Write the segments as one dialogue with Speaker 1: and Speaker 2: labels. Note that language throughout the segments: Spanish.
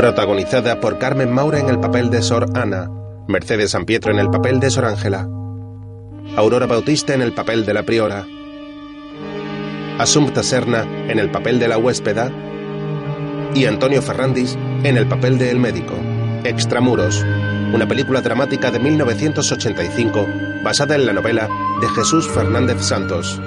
Speaker 1: Protagonizada por Carmen Maura en el papel de Sor Ana, Mercedes San Pietro en el papel de Sor Ángela, Aurora Bautista en el papel de la priora, Asunta Serna en el papel de la huéspeda y Antonio Ferrandis en el papel de El médico. Extramuros, una película dramática de 1985 basada en la novela de Jesús Fernández Santos.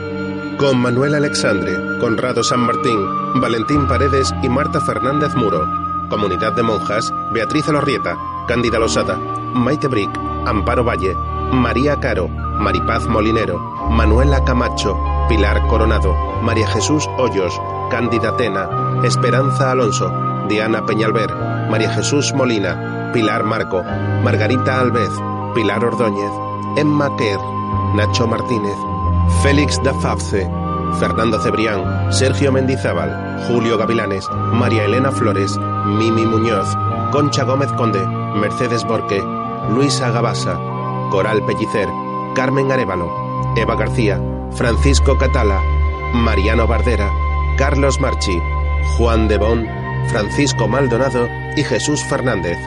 Speaker 1: Con Manuel Alexandre, Conrado San Martín, Valentín Paredes y Marta Fernández Muro. Comunidad de monjas, Beatriz Alorrieta, Cándida Losada, Maite Brick, Amparo Valle, María Caro, Maripaz Molinero, Manuela Camacho, Pilar Coronado, María Jesús Hoyos, Cándida Tena, Esperanza Alonso, Diana Peñalver, María Jesús Molina, Pilar Marco, Margarita Alvez, Pilar Ordóñez, Emma Kerr, Nacho Martínez, Félix Dafavce, Fernando Cebrián, Sergio Mendizábal, Julio Gavilanes, María Elena Flores, Mimi Muñoz, Concha Gómez Conde, Mercedes Borque, Luisa Gabasa, Coral Pellicer, Carmen Arevalo, Eva García, Francisco Catala, Mariano Bardera, Carlos Marchi, Juan de Bon, Francisco Maldonado y Jesús Fernández.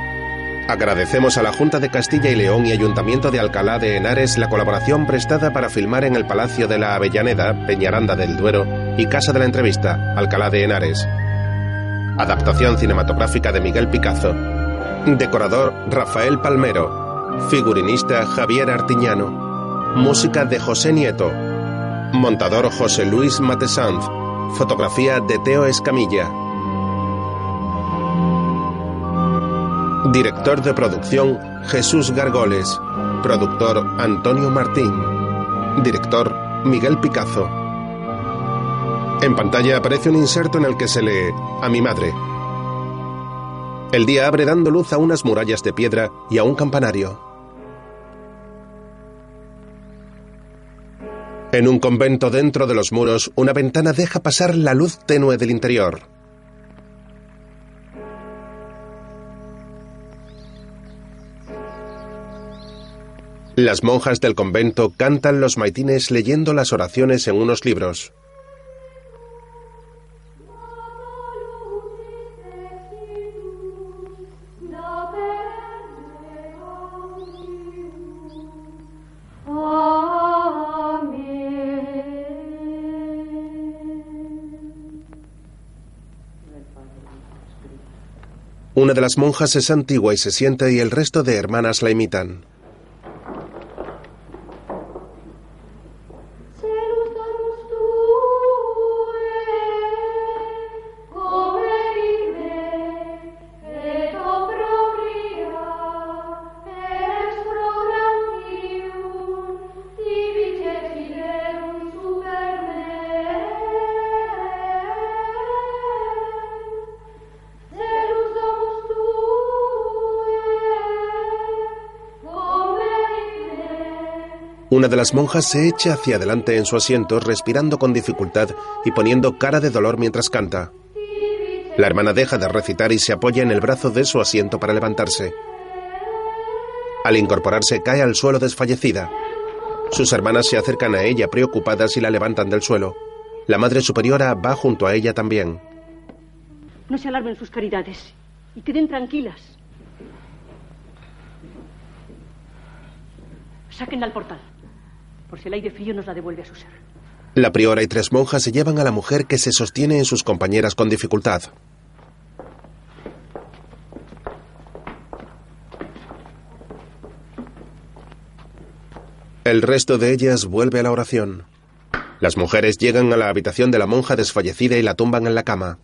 Speaker 1: Agradecemos a la Junta de Castilla y León y Ayuntamiento de Alcalá de Henares la colaboración prestada para filmar en el Palacio de la Avellaneda, Peñaranda del Duero y Casa de la Entrevista, Alcalá de Henares. Adaptación cinematográfica de Miguel Picazo. Decorador Rafael Palmero. Figurinista Javier Artiñano. Música de José Nieto. Montador José Luis Matesanz. Fotografía de Teo Escamilla. Director de producción Jesús Gargoles. Productor Antonio Martín. Director Miguel Picazo. En pantalla aparece un inserto en el que se lee A mi madre. El día abre dando luz a unas murallas de piedra y a un campanario. En un convento dentro de los muros, una ventana deja pasar la luz tenue del interior. Las monjas del convento cantan los maitines leyendo las oraciones en unos libros. Una de las monjas es antigua y se sienta y el resto de hermanas la imitan. Una de las monjas se echa hacia adelante en su asiento, respirando con dificultad y poniendo cara de dolor mientras canta. La hermana deja de recitar y se apoya en el brazo de su asiento para levantarse. Al incorporarse cae al suelo desfallecida. Sus hermanas se acercan a ella preocupadas y la levantan del suelo. La Madre Superiora va junto a ella también.
Speaker 2: No se alarmen sus caridades y queden tranquilas. Sáquenla al portal, por si el aire frío nos la devuelve a su ser.
Speaker 1: La priora y tres monjas se llevan a la mujer que se sostiene en sus compañeras con dificultad. El resto de ellas vuelve a la oración. Las mujeres llegan a la habitación de la monja desfallecida y la tumban en la cama.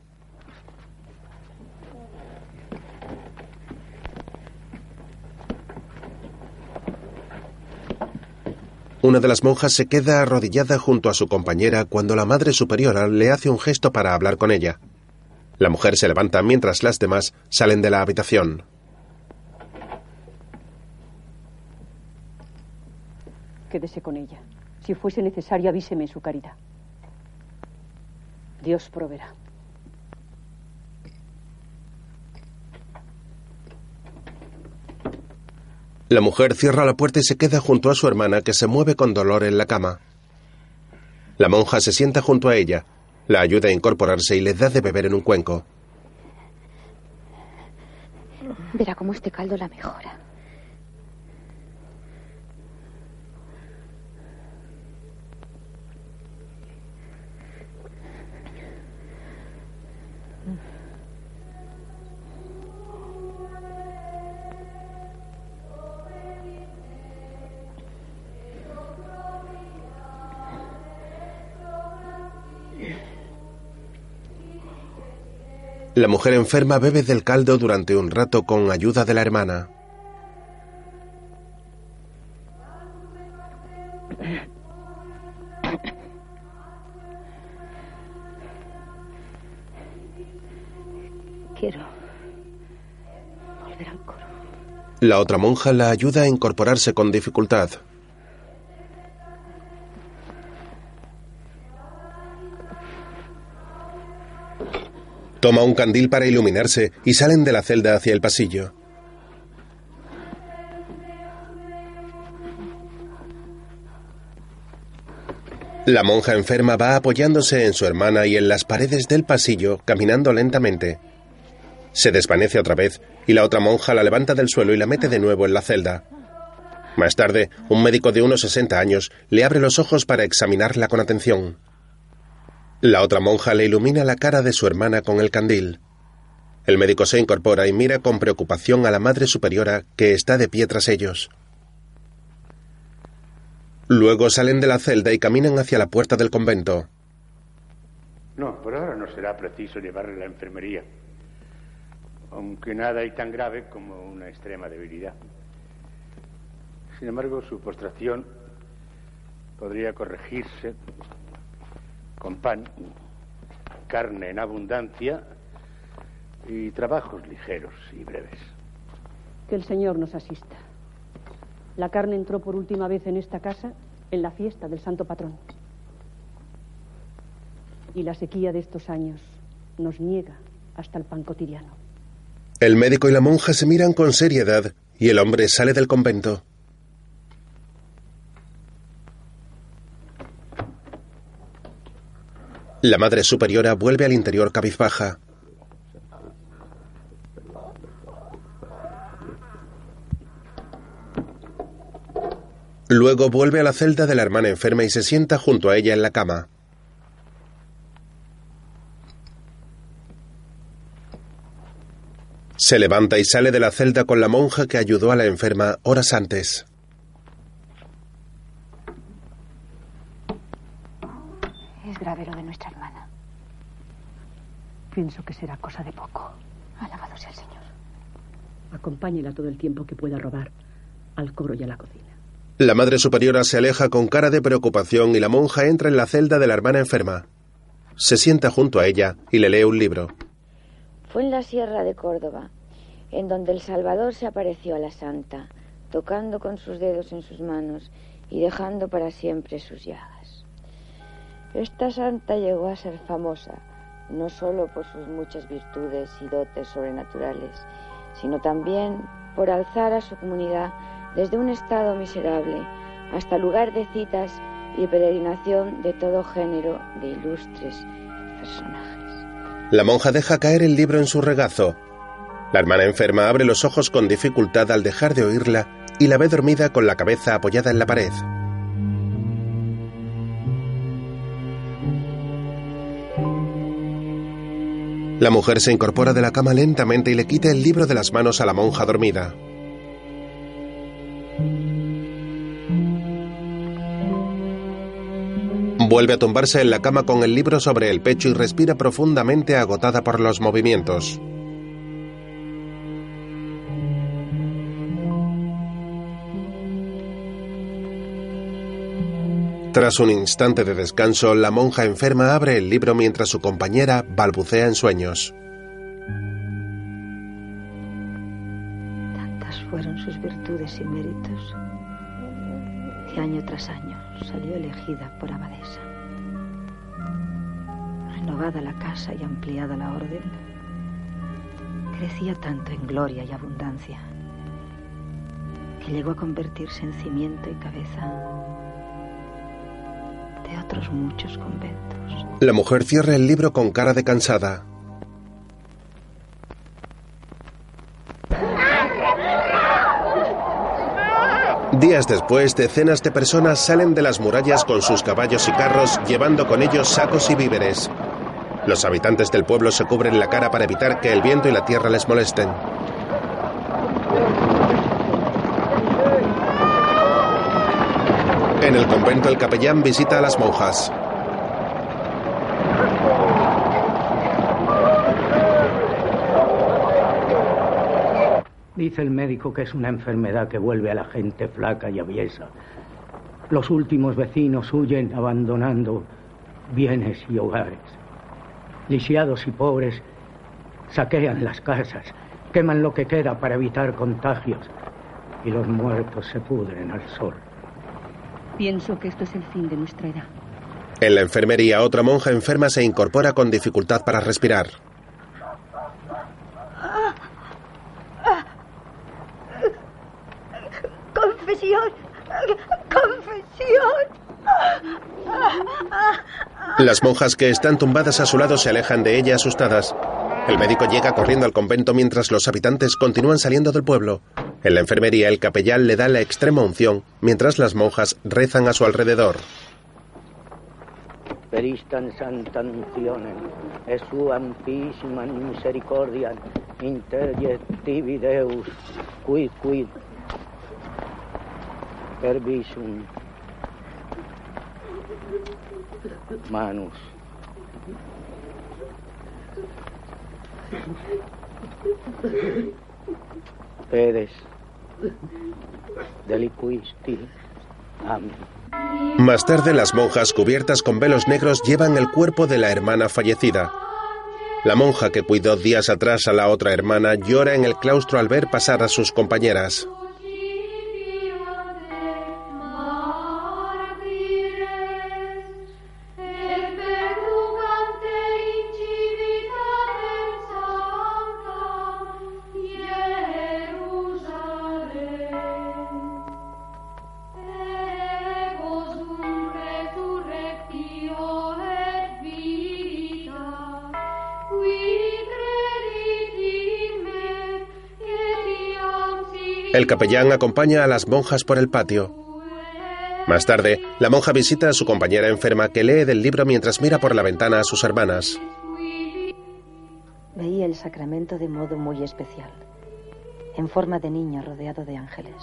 Speaker 1: Una de las monjas se queda arrodillada junto a su compañera cuando la Madre Superiora le hace un gesto para hablar con ella. La mujer se levanta mientras las demás salen de la habitación.
Speaker 2: Quédese con ella. Si fuese necesario, avíseme su caridad. Dios proveerá.
Speaker 1: La mujer cierra la puerta y se queda junto a su hermana que se mueve con dolor en la cama. La monja se sienta junto a ella, la ayuda a incorporarse y le da de beber en un cuenco.
Speaker 3: Verá cómo este caldo la mejora.
Speaker 1: La mujer enferma bebe del caldo durante un rato con ayuda de la hermana.
Speaker 3: Quiero volver al coro.
Speaker 1: La otra monja la ayuda a incorporarse con dificultad. Toma un candil para iluminarse y salen de la celda hacia el pasillo. La monja enferma va apoyándose en su hermana y en las paredes del pasillo, caminando lentamente. Se desvanece otra vez y la otra monja la levanta del suelo y la mete de nuevo en la celda. Más tarde, un médico de unos 60 años le abre los ojos para examinarla con atención. La otra monja le ilumina la cara de su hermana con el candil. El médico se incorpora y mira con preocupación a la Madre Superiora que está de pie tras ellos. Luego salen de la celda y caminan hacia la puerta del convento.
Speaker 4: No, por ahora no será preciso llevarle a la enfermería. Aunque nada hay tan grave como una extrema debilidad. Sin embargo, su postración podría corregirse con pan, carne en abundancia y trabajos ligeros y breves.
Speaker 5: Que el Señor nos asista. La carne entró por última vez en esta casa en la fiesta del Santo Patrón. Y la sequía de estos años nos niega hasta el pan cotidiano.
Speaker 1: El médico y la monja se miran con seriedad y el hombre sale del convento. La madre superiora vuelve al interior cabizbaja. Luego vuelve a la celda de la hermana enferma y se sienta junto a ella en la cama. Se levanta y sale de la celda con la monja que ayudó a la enferma horas antes.
Speaker 3: Es grave lo.
Speaker 5: Pienso que será cosa de poco.
Speaker 3: Alabado sea el Señor.
Speaker 5: Acompáñela todo el tiempo que pueda robar al coro y a la cocina.
Speaker 1: La madre superiora se aleja con cara de preocupación y la monja entra en la celda de la hermana enferma. Se sienta junto a ella y le lee un libro.
Speaker 6: Fue en la sierra de Córdoba, en donde el Salvador se apareció a la santa, tocando con sus dedos en sus manos y dejando para siempre sus llagas. Esta santa llegó a ser famosa, no solo por sus muchas virtudes y dotes sobrenaturales, sino también por alzar a su comunidad desde un estado miserable hasta lugar de citas y peregrinación de todo género de ilustres personajes.
Speaker 1: La monja deja caer el libro en su regazo. La hermana enferma abre los ojos con dificultad al dejar de oírla y la ve dormida con la cabeza apoyada en la pared. La mujer se incorpora de la cama lentamente y le quita el libro de las manos a la monja dormida. Vuelve a tumbarse en la cama con el libro sobre el pecho y respira profundamente agotada por los movimientos. Tras un instante de descanso, la monja enferma abre el libro mientras su compañera balbucea en sueños.
Speaker 3: Tantas fueron sus virtudes y méritos que año tras año salió elegida por abadesa. Renovada la casa y ampliada la orden, crecía tanto en gloria y abundancia que llegó a convertirse en cimiento y cabeza de muchos conventos.
Speaker 1: La mujer cierra el libro con cara de cansada. Días después, decenas de personas salen de las murallas con sus caballos y carros, llevando con ellos sacos y víveres. Los habitantes del pueblo se cubren la cara para evitar que el viento y la tierra les molesten. En el convento el capellán visita a las monjas.
Speaker 7: Dice el médico que es una enfermedad que vuelve a la gente flaca y aviesa. Los últimos vecinos huyen abandonando bienes y hogares. Lisiados y pobres saquean las casas, queman lo que queda para evitar contagios y los muertos se pudren al sol.
Speaker 5: Pienso que esto es el fin de nuestra edad.
Speaker 1: En la enfermería, otra monja enferma se incorpora con dificultad para respirar.
Speaker 8: Confesión. Confesión.
Speaker 1: Las monjas que están tumbadas a su lado se alejan de ella asustadas. El médico llega corriendo al convento mientras los habitantes continúan saliendo del pueblo. En la enfermería el capellán le da la extrema unción mientras las monjas rezan a su alrededor.
Speaker 7: Peristan santa uncionem, e suam pisima misericordia, interjectivi Deus, quid quid, per visum, manus. Pedes.
Speaker 1: Más tarde las monjas cubiertas con velos negros llevan el cuerpo de la hermana fallecida. La monja que cuidó días atrás a la otra hermana llora en el claustro al ver pasar a sus compañeras. El capellán acompaña a las monjas por el patio. Más tarde, la monja visita a su compañera enferma que lee del libro mientras mira por la ventana a sus hermanas.
Speaker 3: Veía el sacramento de modo muy especial, en forma de niño rodeado de ángeles.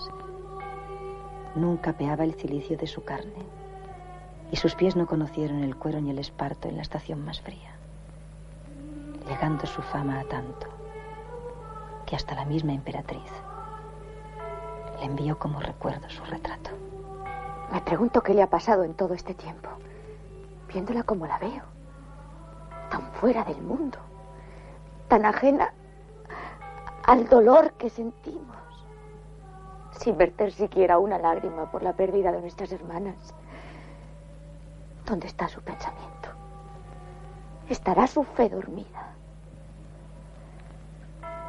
Speaker 3: Nunca peaba el cilicio de su carne, y sus pies no conocieron el cuero ni el esparto en la estación más fría, llegando su fama a tanto que hasta la misma emperatriz le envió como recuerdo su retrato.
Speaker 9: Me pregunto qué le ha pasado en todo este tiempo, viéndola como la veo, tan fuera del mundo, tan ajena al dolor que sentimos, sin verter siquiera una lágrima por la pérdida de nuestras hermanas. ¿Dónde está su pensamiento? ¿Estará su fe dormida?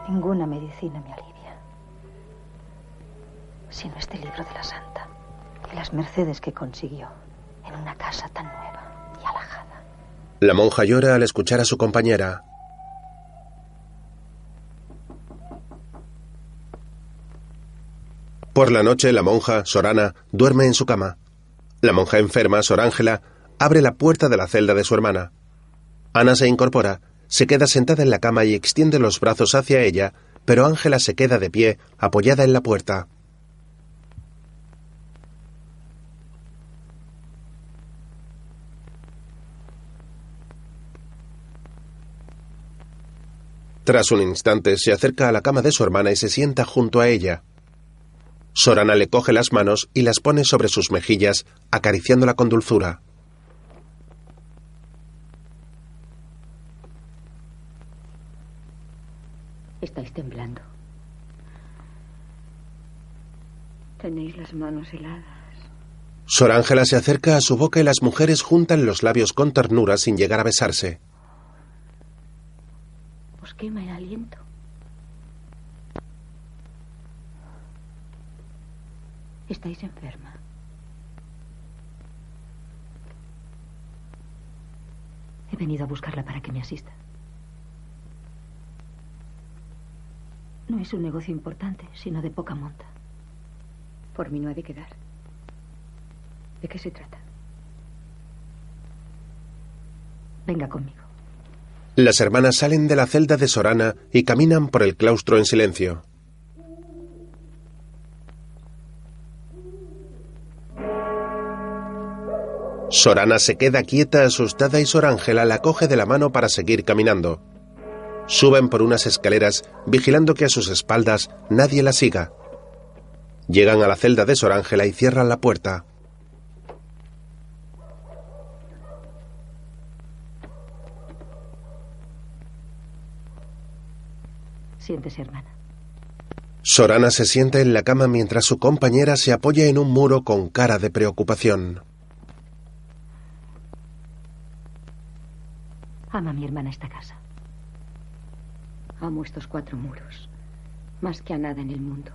Speaker 3: Ninguna medicina me alivia sino este libro de la santa y las mercedes que consiguió en una casa tan nueva y alajada.
Speaker 1: La monja llora al escuchar a su compañera. Por la noche, la monja, Sorana, duerme en su cama. La monja enferma, Sor Ángela, abre la puerta de la celda de su hermana. Ana se incorpora, se queda sentada en la cama y extiende los brazos hacia ella, pero Ángela se queda de pie, apoyada en la puerta. Tras un instante se acerca a la cama de su hermana y se sienta junto a ella. Sorana le coge las manos y las pone sobre sus mejillas, acariciándola con dulzura.
Speaker 5: Estáis temblando.
Speaker 9: Tenéis las manos heladas.
Speaker 1: Sor Ángela se acerca a su boca y las mujeres juntan los labios con ternura sin llegar a besarse.
Speaker 5: Quema el aliento. Estáis enferma. He venido a buscarla para que me asista. No es un negocio importante, sino de poca monta.
Speaker 3: Por mí no ha de quedar. ¿De qué se trata? Venga conmigo.
Speaker 1: Las hermanas salen de la celda de Sorana y caminan por el claustro en silencio. Sorana se queda quieta, asustada y Sor Ángela la coge de la mano para seguir caminando. Suben por unas escaleras, vigilando que a sus espaldas nadie la siga. Llegan a la celda de Sor Ángela y cierran la puerta.
Speaker 3: Hermana.
Speaker 1: Sorana se sienta en la cama mientras su compañera se apoya en un muro con cara de preocupación.
Speaker 3: Ama a mi hermana esta casa.
Speaker 2: Amo estos cuatro muros. Más que a nada en el mundo.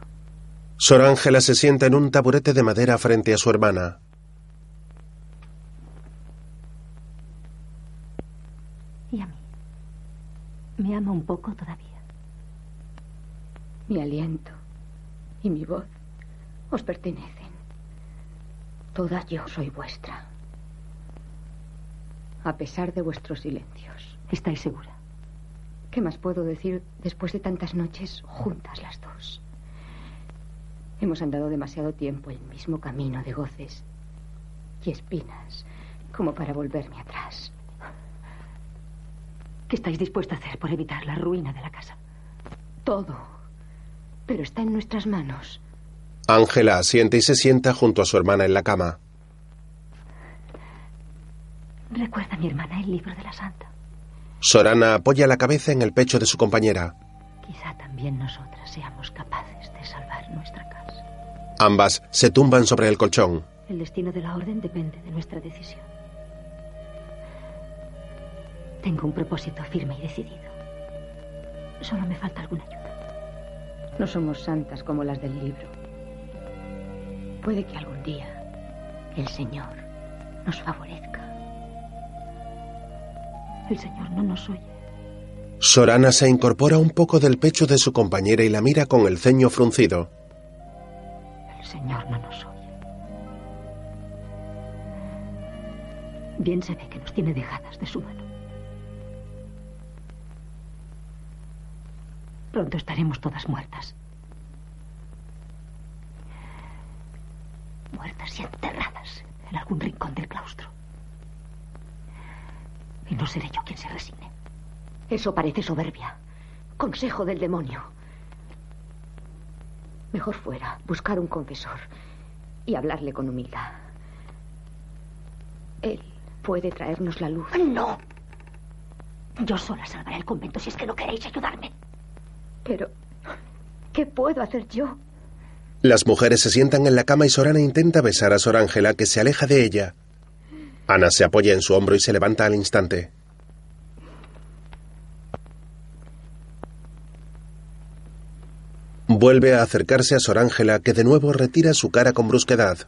Speaker 1: Sor Ángela se sienta en un taburete de madera frente a su hermana.
Speaker 3: ¿Y a mí? ¿Me ama un poco todavía?
Speaker 2: Mi aliento y mi voz os pertenecen. Toda yo soy vuestra. A pesar de vuestros silencios.
Speaker 3: ¿Estáis segura?
Speaker 2: ¿Qué más puedo decir después de tantas noches juntas las dos? Hemos andado demasiado tiempo el mismo camino de goces y espinas como para volverme atrás.
Speaker 3: ¿Qué estáis dispuesta a hacer por evitar la ruina de la casa?
Speaker 2: Todo. Pero está en nuestras manos.
Speaker 1: Ángela asiente y se sienta junto a su hermana en la cama.
Speaker 3: Recuerda, mi hermana, el libro de la santa.
Speaker 1: Sorana apoya la cabeza en el pecho de su compañera.
Speaker 3: Quizá también nosotras seamos capaces de salvar nuestra casa.
Speaker 1: Ambas se tumban sobre el colchón.
Speaker 3: El destino de la orden depende de nuestra decisión. Tengo un propósito firme y decidido. Solo me falta alguna ayuda.
Speaker 2: No somos santas como las del libro. Puede que algún día el Señor nos favorezca.
Speaker 3: El Señor no nos oye.
Speaker 1: Sorana se incorpora un poco del pecho de su compañera y la mira con el ceño fruncido.
Speaker 3: El Señor no nos oye. Bien se ve que nos tiene dejadas de su mano. Pronto estaremos todas muertas. Muertas y enterradas en algún rincón del claustro. Y no seré yo quien se resigne.
Speaker 2: Eso parece soberbia. Consejo del demonio. Mejor fuera buscar un confesor y hablarle con humildad. Él puede traernos la luz.
Speaker 3: No. Yo sola salvaré el convento si es que no queréis ayudarme.
Speaker 2: Pero, ¿qué puedo hacer yo?
Speaker 1: Las mujeres se sientan en la cama y Sorana intenta besar a Sor Ángela, que se aleja de ella. Ana se apoya en su hombro y se levanta al instante. Vuelve a acercarse a Sor Ángela, que de nuevo retira su cara con brusquedad.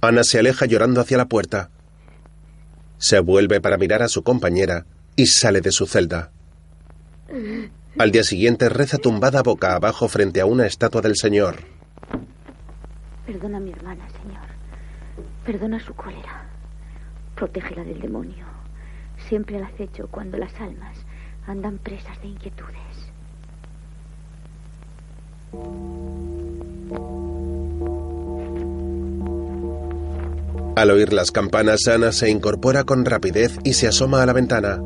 Speaker 1: Ana se aleja llorando hacia la puerta. Se vuelve para mirar a su compañera y sale de su celda. Al día siguiente reza tumbada boca abajo frente a una estatua del Señor.
Speaker 6: Perdona a mi hermana, Señor. Perdona su cólera. Protégela del demonio. Siempre al acecho cuando las almas andan presas de inquietudes.
Speaker 1: Al oír las campanas, Ana se incorpora con rapidez y se asoma a la ventana.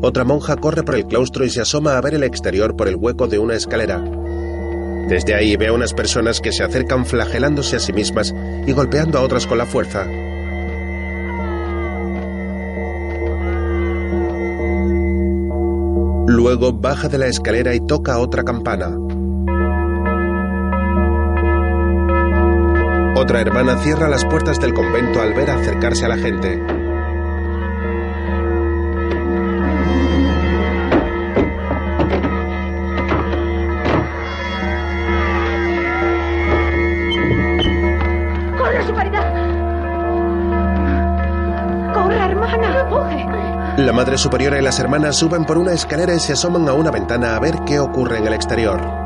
Speaker 1: Otra monja corre por el claustro y se asoma a ver el exterior por el hueco de una escalera. Desde ahí ve a unas personas que se acercan flagelándose a sí mismas y golpeando a otras con la fuerza. Luego baja de la escalera y toca otra campana. Otra hermana cierra las puertas del convento al ver acercarse a la gente.
Speaker 2: ¡Corre, su caridad! ¡Corre, hermana!
Speaker 1: La madre superiora y las hermanas suben por una escalera y se asoman a una ventana a ver qué ocurre en el exterior.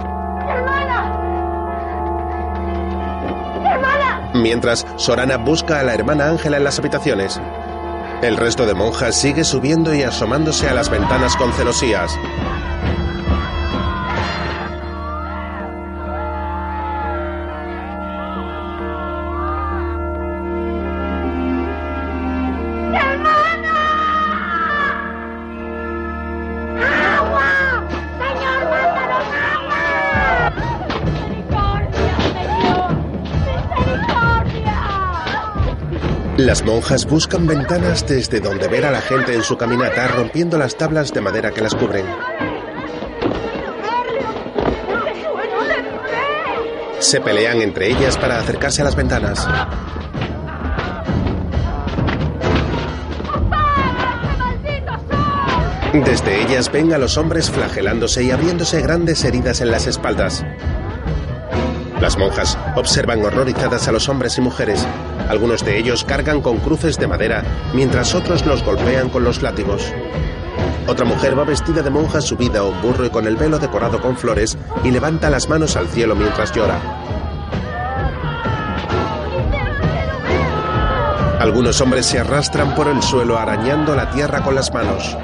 Speaker 1: Mientras, Sorana busca a la hermana Ángela en las habitaciones. El resto de monjas sigue subiendo y asomándose a las ventanas con celosías. Las monjas buscan ventanas desde donde ver a la gente en su caminata rompiendo las tablas de madera que las cubren. Se pelean entre ellas para acercarse a las ventanas. Desde ellas ven a los hombres flagelándose y abriéndose grandes heridas en las espaldas. Las monjas observan horrorizadas a los hombres y mujeres. Algunos de ellos cargan con cruces de madera, mientras otros los golpean con los látigos. Otra mujer va vestida de monja subida a un burro y con el velo decorado con flores y levanta las manos al cielo mientras llora. Algunos hombres se arrastran por el suelo arañando la tierra con las manos.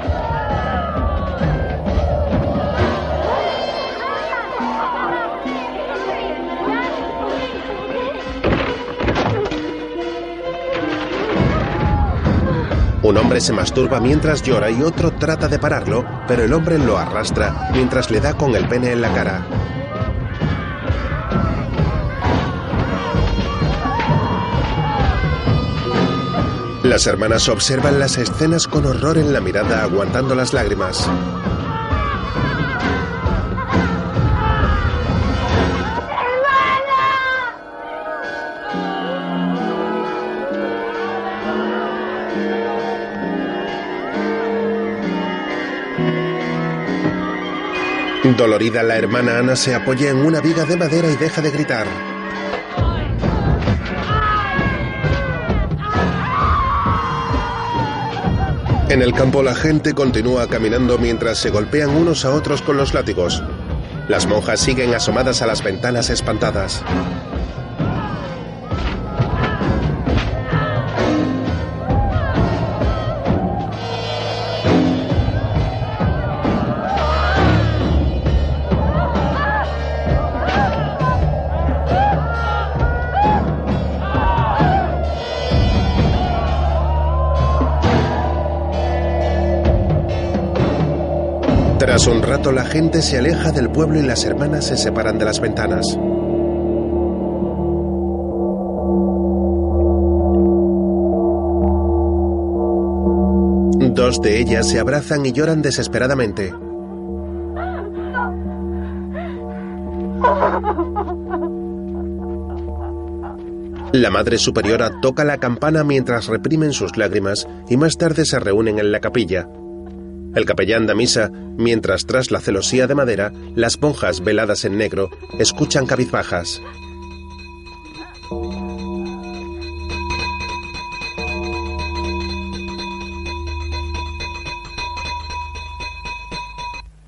Speaker 1: Un hombre se masturba mientras llora y otro trata de pararlo, pero el hombre lo arrastra mientras le da con el pene en la cara. Las hermanas observan las escenas con horror en la mirada, aguantando las lágrimas. Dolorida, la hermana Ana se apoya en una viga de madera y deja de gritar. En el campo la gente continúa caminando mientras se golpean unos a otros con los látigos. Las monjas siguen asomadas a las ventanas espantadas. Un rato la gente se aleja del pueblo y las hermanas se separan de las ventanas. Dos de ellas se abrazan y lloran desesperadamente. La Madre Superiora toca la campana mientras reprimen sus lágrimas y más tarde se reúnen en la capilla. El capellán da misa, mientras tras la celosía de madera, las monjas veladas en negro escuchan cabizbajas.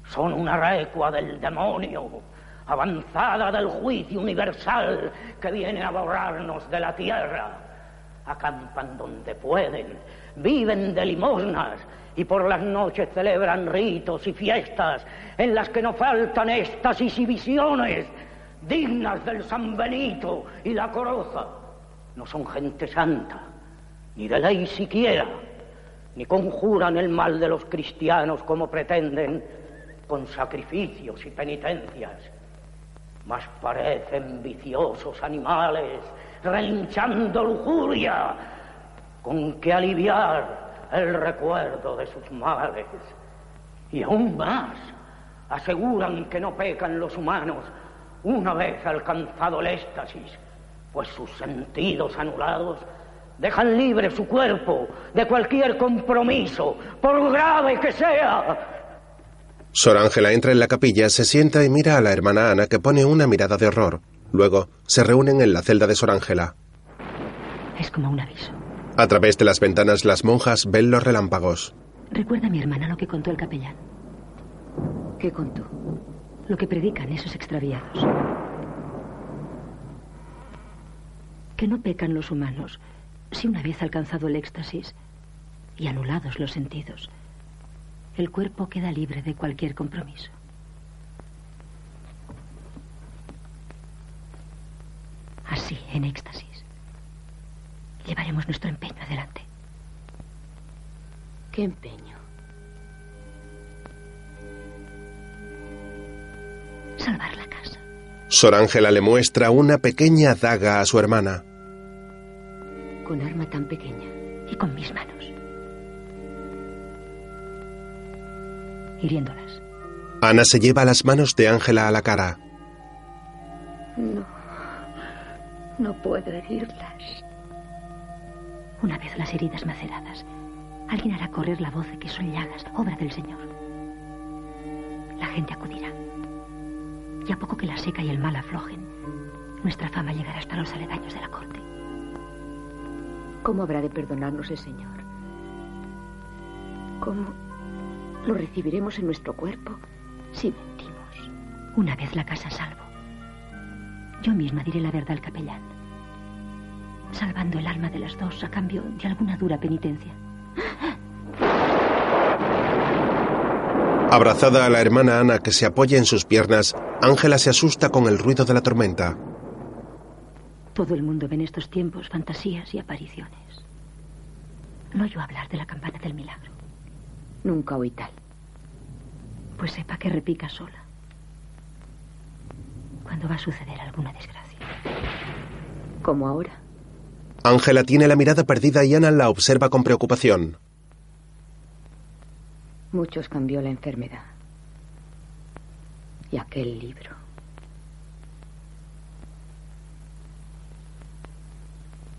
Speaker 7: Son una recua del demonio, avanzada del juicio universal que viene a borrarnos de la tierra. Acampan donde pueden, viven de limosnas y por las noches celebran ritos y fiestas en las que no faltan éxtasis y visiones dignas del San Benito y la Coroza. No son gente santa, ni de ley siquiera, ni conjuran el mal de los cristianos como pretenden con sacrificios y penitencias. Mas parecen viciosos animales relinchando lujuria con que aliviar el recuerdo de sus males. Y aún más, aseguran que no pecan los humanos una vez alcanzado el éxtasis, pues sus sentidos anulados dejan libre su cuerpo de cualquier compromiso, por grave que sea.
Speaker 1: Sor Ángela entra en la capilla, se sienta y mira a la hermana Ana que pone una mirada de horror. Luego se reúnen en la celda de Sor Ángela.
Speaker 3: Es como un aviso.
Speaker 1: A través de las ventanas las monjas ven los relámpagos.
Speaker 3: Recuerda a mi hermana lo que contó el capellán.
Speaker 2: ¿Qué contó?
Speaker 3: Lo que predican esos extraviados. Que no pecan los humanos si una vez alcanzado el éxtasis y anulados los sentidos, el cuerpo queda libre de cualquier compromiso. Así, en éxtasis, llevaremos nuestro empeño adelante.
Speaker 2: ¿Qué empeño?
Speaker 3: Salvar la casa.
Speaker 1: Sor Ángela le muestra una pequeña daga a su hermana.
Speaker 2: Con arma tan pequeña.
Speaker 3: Y con mis manos. Hiriéndolas.
Speaker 1: Ana se lleva las manos de Ángela a la cara.
Speaker 2: No. No puedo herirlas.
Speaker 3: Una vez las heridas maceradas, alguien hará correr la voz de que son llagas, obra del Señor. La gente acudirá. Y a poco que la seca y el mal aflojen, nuestra fama llegará hasta los aledaños de la corte.
Speaker 2: ¿Cómo habrá de perdonarnos el Señor? ¿Cómo lo recibiremos en nuestro cuerpo si mentimos?
Speaker 3: Una vez la casa salvo, yo misma diré la verdad al capellán, salvando el alma de las dos a cambio de alguna dura penitencia.
Speaker 1: Abrazada a la hermana Ana que se apoya en sus piernas, Ángela se asusta con el ruido de la tormenta.
Speaker 3: Todo el mundo ve en estos tiempos fantasías y apariciones. No oyo hablar de la campana del milagro.
Speaker 2: Nunca oí tal.
Speaker 3: Pues sepa que repica sola. Cuando va a suceder alguna desgracia.
Speaker 2: Como ahora.
Speaker 1: Ángela tiene la mirada perdida y Ana la observa con preocupación.
Speaker 2: Muchos cambió la enfermedad. Y aquel libro.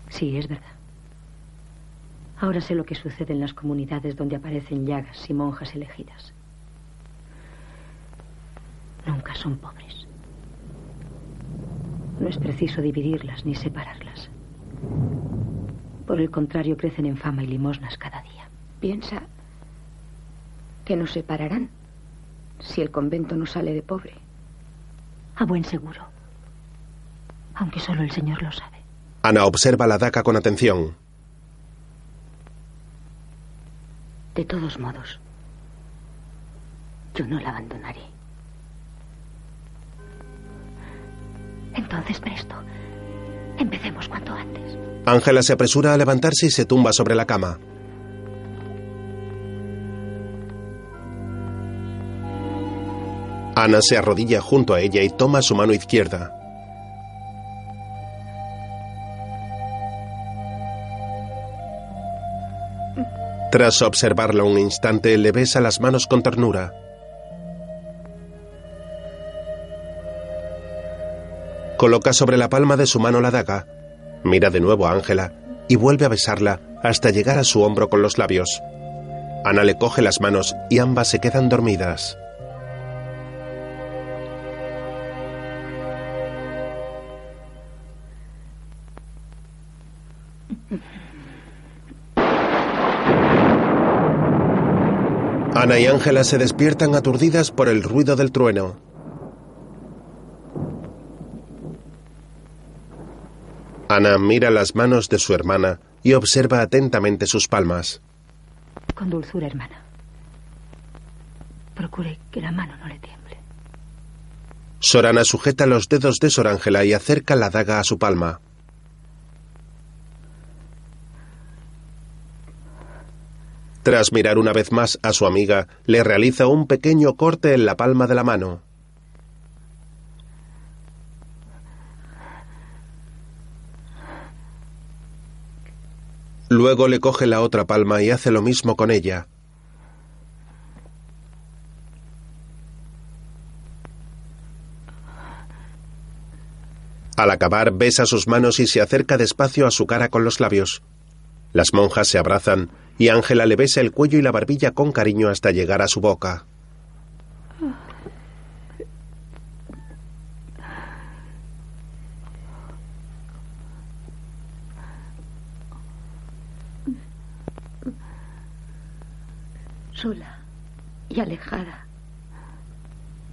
Speaker 3: Sí, es verdad. Ahora sé lo que sucede en las comunidades donde aparecen llagas y monjas elegidas. Nunca son pobres. No es preciso dividirlas ni separarlas. Por el contrario, crecen en fama y limosnas cada día.
Speaker 2: Piensa que nos separarán si el convento no sale de pobre.
Speaker 3: A buen seguro. Aunque solo el Señor lo sabe.
Speaker 1: Ana observa la daga con atención.
Speaker 2: De todos modos, yo no la abandonaré.
Speaker 3: Entonces, presto. Empecemos cuanto antes.
Speaker 1: Ángela se apresura a levantarse y se tumba sobre la cama. Ana se arrodilla junto a ella y toma su mano izquierda. Tras observarla un instante, le besa las manos con ternura. Coloca sobre la palma de su mano la daga, mira de nuevo a Ángela y vuelve a besarla hasta llegar a su hombro con los labios. Ana le coge las manos y ambas se quedan dormidas. Ana y Ángela se despiertan aturdidas por el ruido del trueno. Ana mira las manos de su hermana y observa atentamente sus palmas.
Speaker 3: Con dulzura, hermana. Procure que la mano no le tiemble.
Speaker 1: Sorana sujeta los dedos de Sor Ángela y acerca la daga a su palma. Tras mirar una vez más a su amiga, le realiza un pequeño corte en la palma de la mano. Luego le coge la otra palma y hace lo mismo con ella. Al acabar, besa sus manos y se acerca despacio a su cara con los labios. Las monjas se abrazan y Ángela le besa el cuello y la barbilla con cariño hasta llegar a su boca.
Speaker 2: Sola y alejada.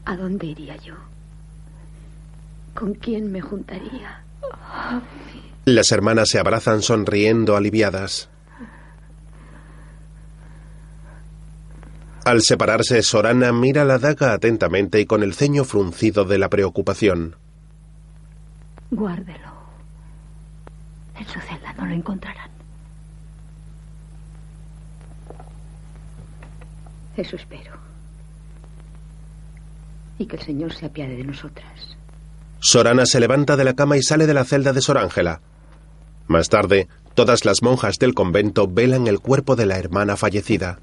Speaker 2: ¿A dónde iría yo? ¿Con quién me juntaría?
Speaker 1: Las hermanas se abrazan sonriendo aliviadas. Al separarse, Sorana mira la daga atentamente y con el ceño fruncido de la preocupación.
Speaker 3: Guárdelo. En su celda no lo encontrarán.
Speaker 2: Eso espero. Y que el Señor se apiade de nosotras.
Speaker 1: Sorana se levanta de la cama y sale de la celda de Sor Ángela. Más tarde, todas las monjas del convento velan el cuerpo de la hermana fallecida.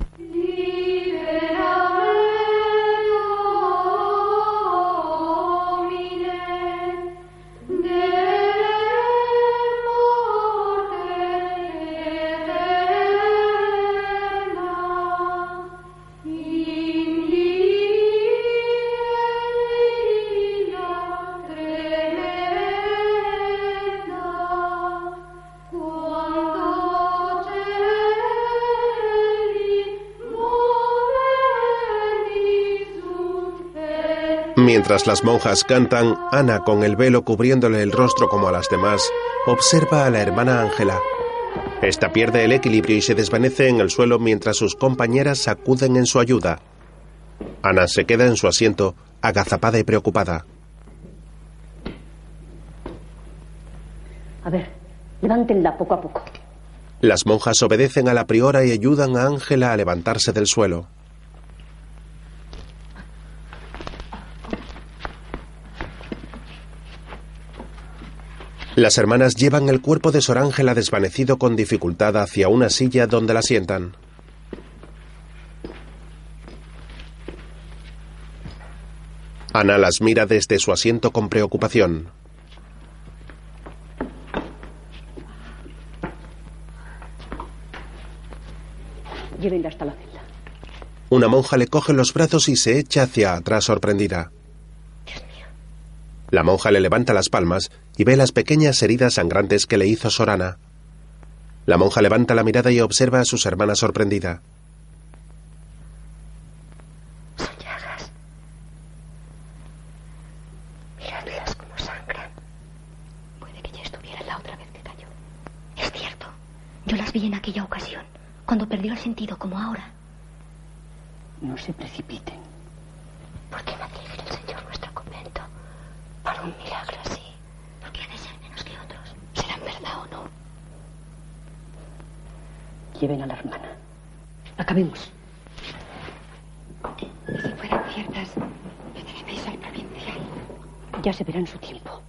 Speaker 1: Mientras las monjas cantan, Ana, con el velo cubriéndole el rostro como a las demás, observa a la hermana Ángela. Esta pierde el equilibrio y se desvanece en el suelo mientras sus compañeras acuden en su ayuda. Ana se queda en su asiento, agazapada y preocupada.
Speaker 3: A ver, levántenla poco a poco.
Speaker 1: Las monjas obedecen a la priora y ayudan a Ángela a levantarse del suelo. Las hermanas llevan el cuerpo de Sor Ángela desvanecido con dificultad hacia una silla donde la sientan. Ana las mira desde su asiento con preocupación.
Speaker 3: Llévenla hasta la celda.
Speaker 1: Una monja le coge los brazos y se echa hacia atrás sorprendida. La monja le levanta las palmas y ve las pequeñas heridas sangrantes que le hizo Sorana. La monja levanta la mirada y observa a sus hermanas sorprendida.
Speaker 10: Son llagas. Miradlas como sangran.
Speaker 3: Puede que ya estuviera la otra vez que cayó. Es cierto. Yo las vi en aquella ocasión, cuando perdió el sentido como ahora.
Speaker 10: No se precipiten. ¿Por qué maldice el Señor nuestro convento? Para un milagro así.
Speaker 3: ¿Por qué ha de ser menos que otros?
Speaker 10: ¿Serán verdad o no? Lleven a la hermana.
Speaker 3: Acabemos.
Speaker 10: Si fueran ciertas, pediré al provincial.
Speaker 3: Ya se verá en su tiempo.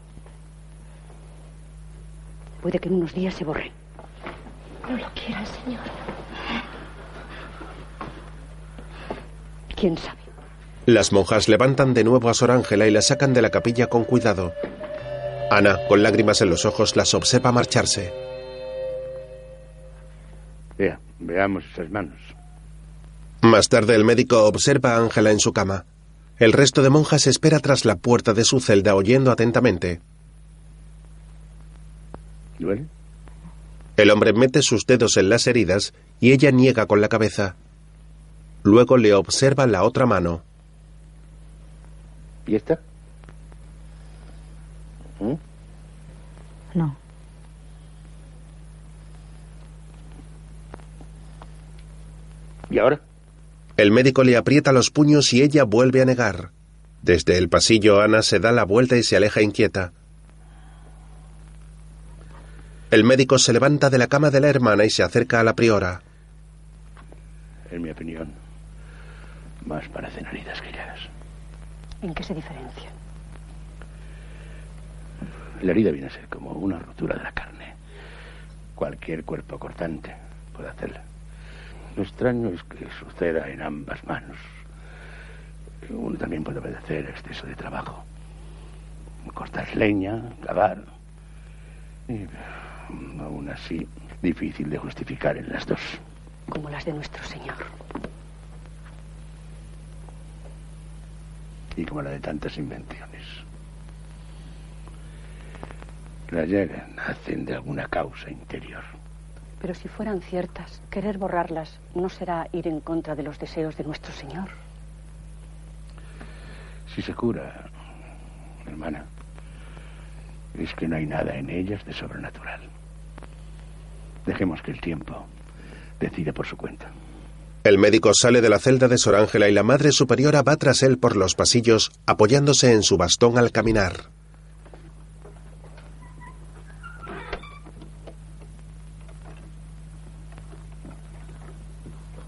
Speaker 3: Puede que en unos días se borre.
Speaker 10: No lo quiera el Señor.
Speaker 3: ¿Quién sabe?
Speaker 1: Las monjas levantan de nuevo a Sor Ángela y la sacan de la capilla con cuidado. Ana, con lágrimas en los ojos, las observa marcharse.
Speaker 4: Vea, veamos esas manos.
Speaker 1: Más tarde el médico observa a Ángela en su cama. El resto de monjas espera tras la puerta de su celda oyendo atentamente.
Speaker 4: ¿Duele?
Speaker 1: El hombre mete sus dedos en las heridas y ella niega con la cabeza. Luego le observa la otra mano.
Speaker 4: ¿Y esta? ¿Mm?
Speaker 3: No.
Speaker 4: ¿Y ahora?
Speaker 1: El médico le aprieta los puños y ella vuelve a negar. Desde el pasillo Ana se da la vuelta y se aleja inquieta. El médico se levanta de la cama de la hermana y se acerca a la priora.
Speaker 4: En mi opinión, más parecen heridas que llagas.
Speaker 3: ¿En qué se diferencian?
Speaker 4: La herida viene a ser como una rotura de la carne. Cualquier cuerpo cortante puede hacerla. Lo extraño es que suceda en ambas manos. Uno también puede padecer exceso de trabajo. Cortar leña, cavar. Y aún así, difícil de justificar en las dos.
Speaker 3: Como las de nuestro Señor.
Speaker 4: Y como la de tantas invenciones. Las llagas nacen de alguna causa interior.
Speaker 5: Pero si fueran ciertas, querer borrarlas no será ir en contra de los deseos de nuestro Señor.
Speaker 4: Si se cura, hermana, es que no hay nada en ellas de sobrenatural. Dejemos que el tiempo decida por su cuenta.
Speaker 1: El médico sale de la celda de Sor Ángela y la Madre Superiora va tras él por los pasillos, apoyándose en su bastón al caminar.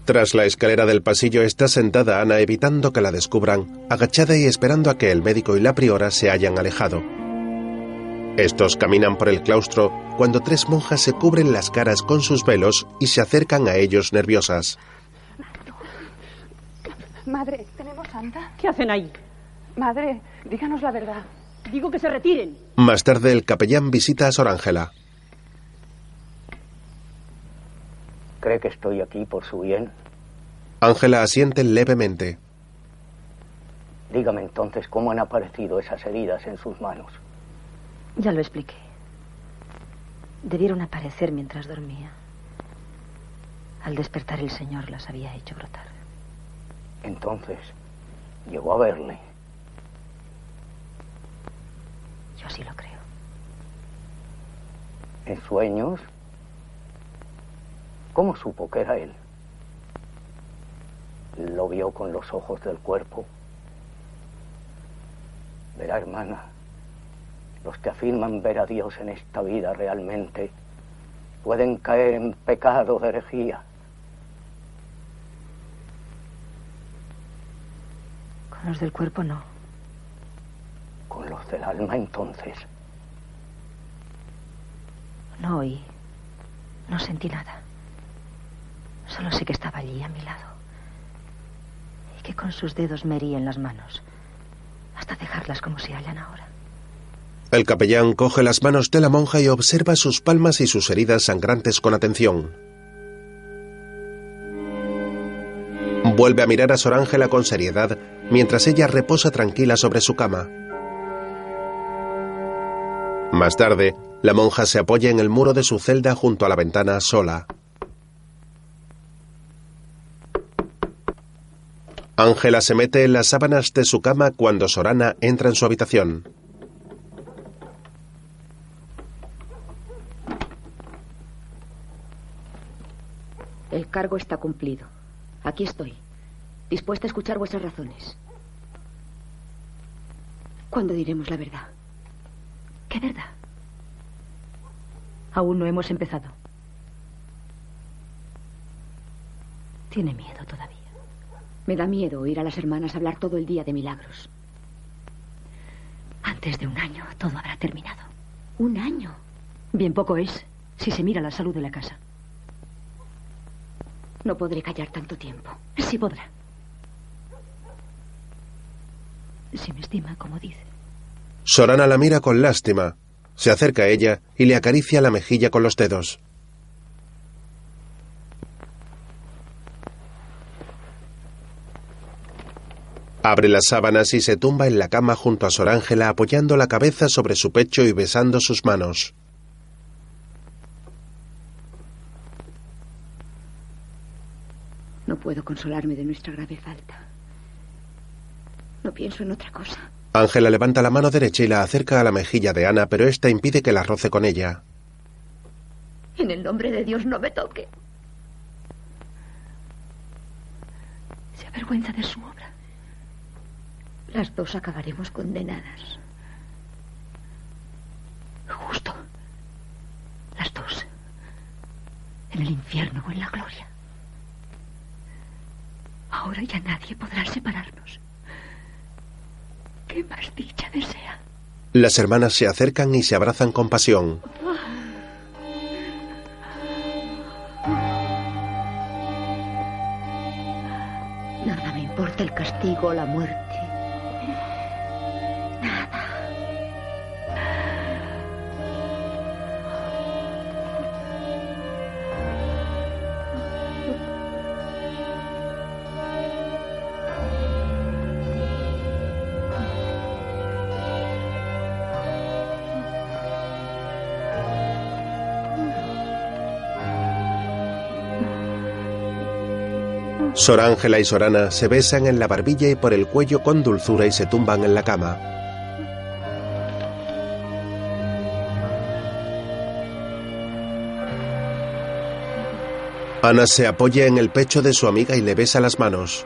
Speaker 1: Tras la escalera del pasillo está sentada Ana evitando que la descubran, agachada y esperando a que el médico y la priora se hayan alejado. Estos caminan por el claustro cuando tres monjas se cubren las caras con sus velos y se acercan a ellos nerviosas.
Speaker 5: Madre, ¿tenemos santa? ¿Qué hacen ahí? Madre, díganos la verdad.
Speaker 3: Digo que se retiren.
Speaker 1: Más tarde el capellán visita a Sor Ángela.
Speaker 7: ¿Cree que estoy aquí por su bien?
Speaker 1: Ángela asiente levemente.
Speaker 7: Dígame entonces cómo han aparecido esas heridas en sus manos.
Speaker 10: Ya lo expliqué. Debieron aparecer mientras dormía. Al despertar el Señor las había hecho brotar.
Speaker 7: Entonces, llegó a verle.
Speaker 10: Yo así lo creo.
Speaker 7: ¿En sueños? ¿Cómo supo que era él? Lo vio con los ojos del cuerpo. Verá, hermana, los que afirman ver a Dios en esta vida realmente pueden caer en pecado de herejía.
Speaker 10: Con los del cuerpo no.
Speaker 7: Con los del alma entonces.
Speaker 10: No oí. No sentí nada. Solo sé que estaba allí a mi lado. Y que con sus dedos me hería en las manos. Hasta dejarlas como se hallan ahora.
Speaker 1: El capellán coge las manos de la monja y observa sus palmas y sus heridas sangrantes con atención. Vuelve a mirar a Sor Ángela con seriedad mientras ella reposa tranquila sobre su cama. Más tarde, la monja se apoya en el muro de su celda junto a la ventana sola. Ángela se mete en las sábanas de su cama cuando Sorana entra en su habitación.
Speaker 2: El cargo está cumplido. Aquí estoy, dispuesta a escuchar vuestras razones. ¿Cuándo diremos la verdad?
Speaker 3: ¿Qué verdad? Aún no hemos empezado. Tiene miedo todavía.
Speaker 2: Me da miedo oír a las hermanas hablar todo el día de milagros.
Speaker 3: Antes de un año todo habrá terminado.
Speaker 2: ¿Un año?
Speaker 3: Bien poco es si se mira la salud de la casa.
Speaker 2: No podré callar tanto tiempo.
Speaker 3: Sí podrá. Si me estima, como dice.
Speaker 1: Sorana la mira con lástima. Se acerca a ella y le acaricia la mejilla con los dedos. Abre las sábanas y se tumba en la cama junto a Sor Ángela apoyando la cabeza sobre su pecho y besando sus manos.
Speaker 2: No puedo consolarme de nuestra grave falta. No pienso en otra cosa.
Speaker 1: Ángela levanta la mano derecha y la acerca a la mejilla de Ana, pero esta impide que la roce con ella.
Speaker 2: En el nombre de Dios no me toque.
Speaker 3: Se avergüenza de su obra.
Speaker 2: Las dos acabaremos condenadas.
Speaker 3: Justo. Las dos. En el infierno o en la gloria. Ahora ya nadie podrá separarnos. ¿Qué más dicha desea?
Speaker 1: Las hermanas se acercan y se abrazan con pasión. Sor Ángela y Sor Ana se besan en la barbilla y por el cuello con dulzura y se tumban en la cama. Ana se apoya en el pecho de su amiga y le besa las manos.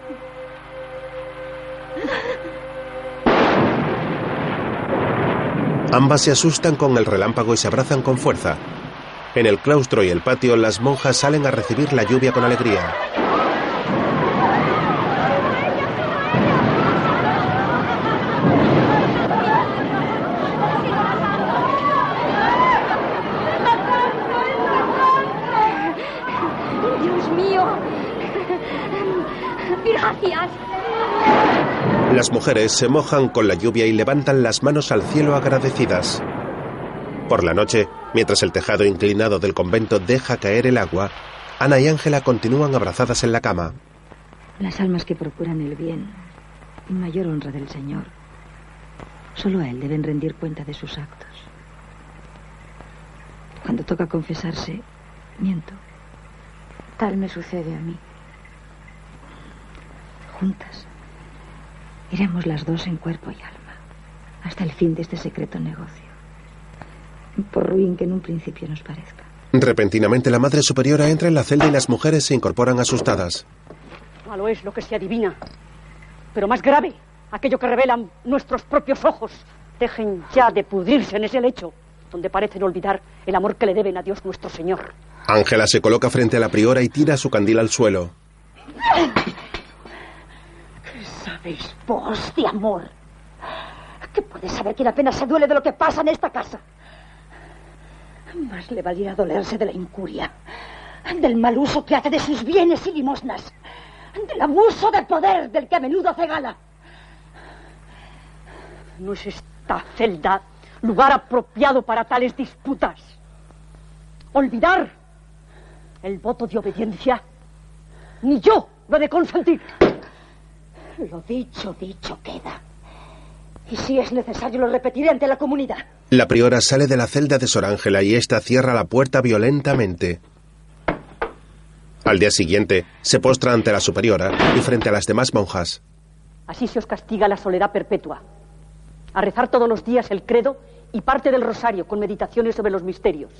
Speaker 1: Ambas se asustan con el relámpago y se abrazan con fuerza. En el claustro y el patio, las monjas salen a recibir la lluvia con alegría.
Speaker 11: Dios mío. Gracias.
Speaker 1: Las mujeres se mojan con la lluvia y levantan las manos al cielo agradecidas. Por la noche, mientras el tejado inclinado del convento deja caer el agua, Ana y Ángela continúan abrazadas en la cama.
Speaker 10: Las almas que procuran el bien y mayor honra del Señor, solo a Él deben rendir cuenta de sus actos. Cuando toca confesarse, miento.
Speaker 6: Tal me sucede a mí.
Speaker 10: Juntas. Iremos las dos en cuerpo y alma, hasta el fin de este secreto negocio. Por ruin que en un principio nos parezca.
Speaker 1: Repentinamente la Madre Superiora entra en la celda y las mujeres se incorporan asustadas.
Speaker 5: Malo es lo que se adivina. Pero más grave, aquello que revelan nuestros propios ojos. Dejen ya de pudrirse en ese lecho, donde parecen olvidar el amor que le deben a Dios nuestro Señor.
Speaker 1: Ángela se coloca frente a la priora y tira su candil al suelo.
Speaker 12: ¿Qué sabéis vos de amor? ¿Qué puede saber quien apenas se duele de lo que pasa en esta casa? Más le valiera dolerse de la incuria, del mal uso que hace de sus bienes y limosnas, del abuso de poder del que a menudo hace gala.
Speaker 5: No es esta celda lugar apropiado para tales disputas. Olvidar el voto de obediencia, ni yo lo he de consentir.
Speaker 12: Lo dicho, dicho queda. Y si es necesario, lo repetiré ante la comunidad.
Speaker 1: La priora sale de la celda de Sor Ángela y ésta cierra la puerta violentamente. Al día siguiente, se postra ante la superiora y frente a las demás monjas.
Speaker 5: Así se os castiga la soledad perpetua. A rezar todos los días el credo y parte del rosario con meditaciones sobre los misterios.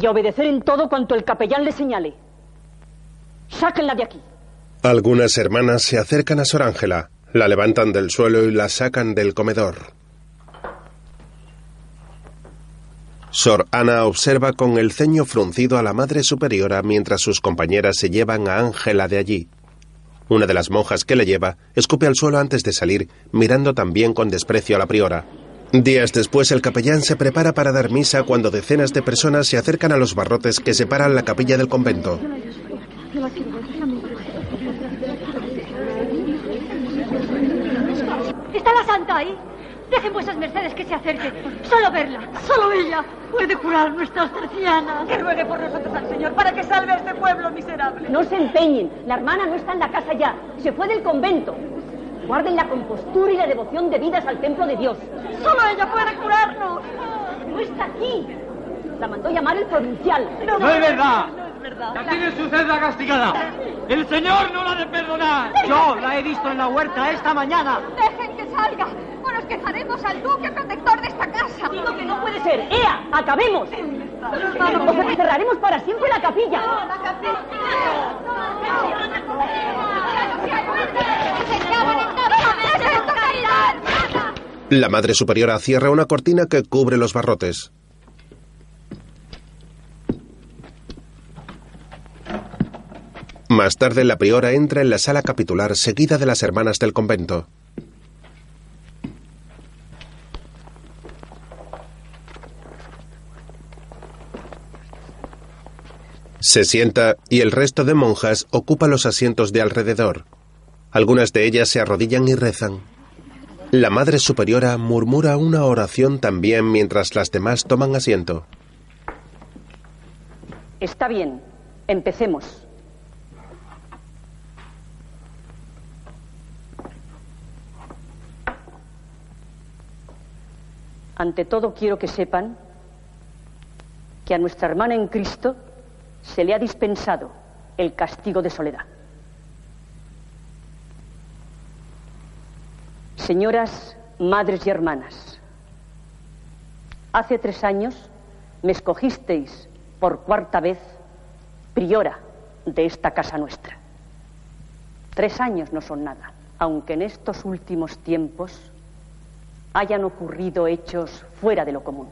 Speaker 5: Y a obedecer en todo cuanto el capellán le señale. Sáquenla de aquí.
Speaker 1: Algunas hermanas se acercan a Sor Ángela, la levantan del suelo y la sacan del comedor. Sor Ana observa con el ceño fruncido a la Madre Superiora mientras sus compañeras se llevan a Ángela de allí. Una de las monjas que le lleva escupe al suelo antes de salir, mirando también con desprecio a la priora. Días después el capellán se prepara para dar misa cuando decenas de personas se acercan a los barrotes que separan la capilla del convento.
Speaker 11: ¿Está la santa ahí? Dejen vuestras mercedes que se acerque. Solo verla. Solo ella puede curar nuestras tercianas.
Speaker 12: Que ruegue por nosotros al Señor para que salve a este pueblo miserable.
Speaker 5: No se empeñen. La hermana no está en la casa ya. Se fue del convento. Guarden la compostura y la devoción debidas al templo de Dios.
Speaker 11: Solo ella puede curarnos.
Speaker 5: No está aquí. La mandó llamar el provincial.
Speaker 13: No es verdad.
Speaker 11: Verdad.
Speaker 13: Ya tiene su celda castigada. El Señor no la ha de perdonar. Yo la he visto en la huerta esta mañana.
Speaker 11: Dejen que salga o nos quejaremos al duque protector de esta casa.
Speaker 5: Digo que no puede ser. ¡Ea! ¡Acabemos! Os cerraremos para siempre la capilla.
Speaker 1: La Madre Superiora cierra una cortina que cubre los barrotes. Más tarde la priora entra en la sala capitular seguida de las hermanas del convento. Se sienta y el resto de monjas ocupa los asientos de alrededor. Algunas de ellas se arrodillan y rezan. La Madre Superiora murmura una oración también mientras las demás toman asiento.
Speaker 5: Está bien. Empecemos. Ante todo quiero que sepan que a nuestra hermana en Cristo se le ha dispensado el castigo de soledad. Señoras, madres y hermanas, hace tres años me escogisteis por cuarta vez priora de esta casa nuestra. Tres años no son nada, aunque en estos últimos tiempos hayan ocurrido hechos fuera de lo común,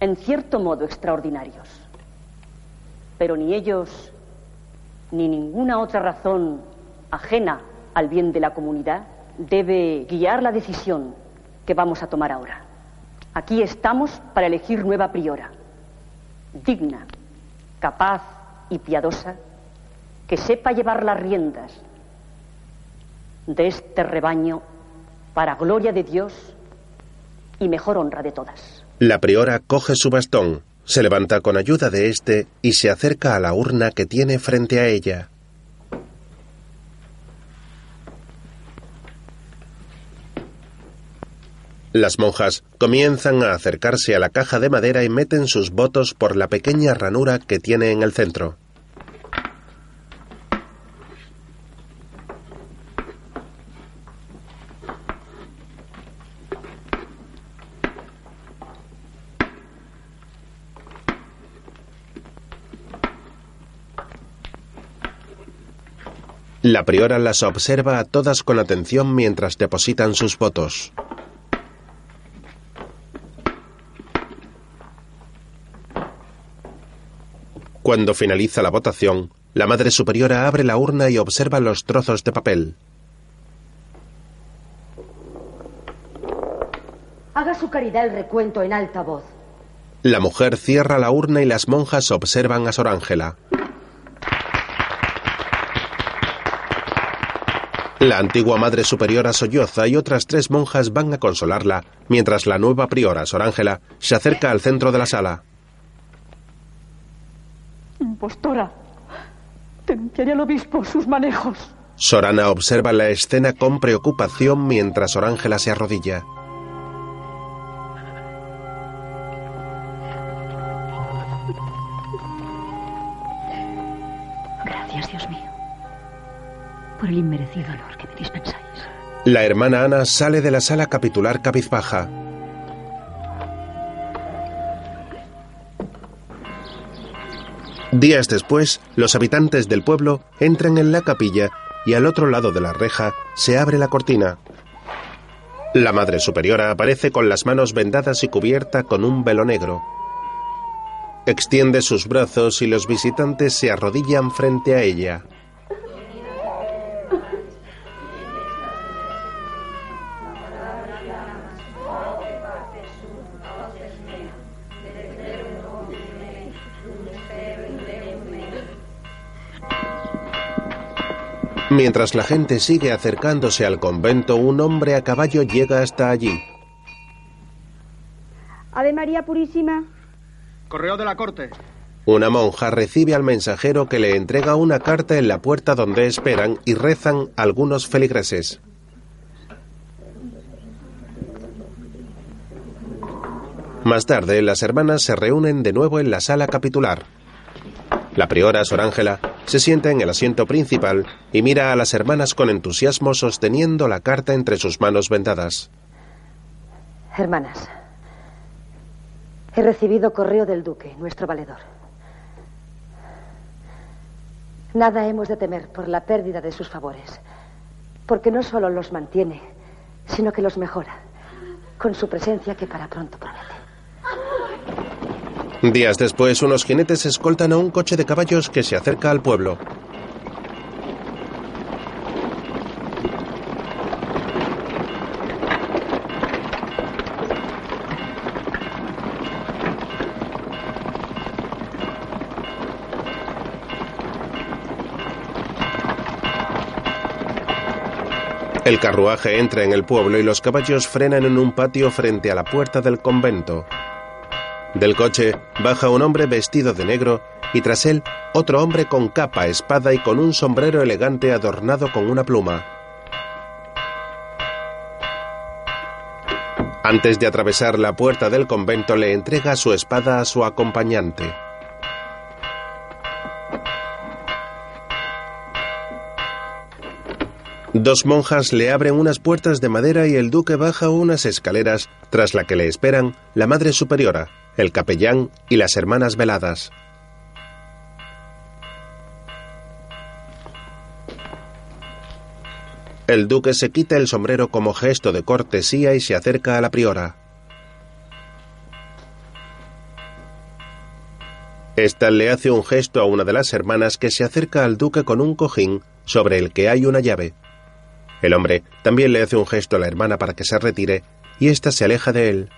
Speaker 5: en cierto modo extraordinarios. Pero ni ellos ni ninguna otra razón ajena al bien de la comunidad debe guiar la decisión que vamos a tomar ahora. Aquí estamos para elegir nueva priora, digna, capaz y piadosa, que sepa llevar las riendas de este rebaño para gloria de Dios y mejor honra de todas.
Speaker 1: La priora coge su bastón, se levanta con ayuda de éste y se acerca a la urna que tiene frente a ella. Las monjas comienzan a acercarse a la caja de madera y meten sus votos por la pequeña ranura que tiene en el centro. La priora las observa a todas con atención mientras depositan sus votos. Cuando finaliza la votación, la Madre Superiora abre la urna y observa los trozos de papel.
Speaker 12: Haga su caridad el recuento en alta voz.
Speaker 1: La mujer cierra la urna y las monjas observan a Sor Ángela. La antigua Madre Superiora solloza y otras tres monjas van a consolarla, mientras la nueva priora, Sor Ángela, se acerca al centro de la sala.
Speaker 5: Impostora, denunciaré al obispo sus manejos.
Speaker 1: Sorana observa la escena con preocupación mientras Sor Ángela se arrodilla.
Speaker 3: Gracias, Dios mío, por el inmerecido honor.
Speaker 1: La hermana Ana sale de la sala capitular cabizbaja. Días después, los habitantes del pueblo entran en la capilla y al otro lado de la reja se abre la cortina. La Madre Superiora aparece con las manos vendadas y cubierta con un velo negro. Extiende sus brazos y los visitantes se arrodillan frente a ella. Mientras la gente sigue acercándose al convento, un hombre a caballo llega hasta allí.
Speaker 14: Ave María Purísima.
Speaker 13: Correo de la corte.
Speaker 1: Una monja recibe al mensajero que le entrega una carta en la puerta donde esperan y rezan algunos feligreses. Más tarde, las hermanas se reúnen de nuevo en la sala capitular. La priora, Sor Ángela, se sienta en el asiento principal y mira a las hermanas con entusiasmo sosteniendo la carta entre sus manos vendadas.
Speaker 10: Hermanas, he recibido correo del duque, nuestro valedor. Nada hemos de temer por la pérdida de sus favores, porque no solo los mantiene, sino que los mejora, con su presencia que para pronto promete.
Speaker 1: Días después, unos jinetes escoltan a un coche de caballos que se acerca al pueblo. El carruaje entra en el pueblo y los caballos frenan en un patio frente a la puerta del convento. Del coche baja un hombre vestido de negro y tras él otro hombre con capa, espada y con un sombrero elegante adornado con una pluma. Antes de atravesar la puerta del convento le entrega su espada a su acompañante. Dos monjas le abren unas puertas de madera y el duque baja unas escaleras tras la que le esperan la madre superiora, el capellán y las hermanas veladas. El duque se quita el sombrero como gesto de cortesía y se acerca a la priora. Esta le hace un gesto a una de las hermanas que se acerca al duque con un cojín sobre el que hay una llave. El hombre también le hace un gesto a la hermana para que se retire y ésta se aleja de él.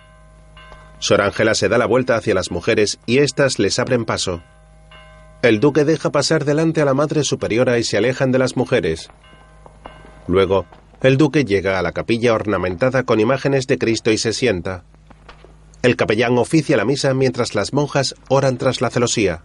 Speaker 1: Sor Ángela se da la vuelta hacia las mujeres y éstas les abren paso. El duque deja pasar delante a la madre superiora y se alejan de las mujeres. Luego, el duque llega a la capilla ornamentada con imágenes de Cristo y se sienta. El capellán oficia la misa mientras las monjas oran tras la celosía.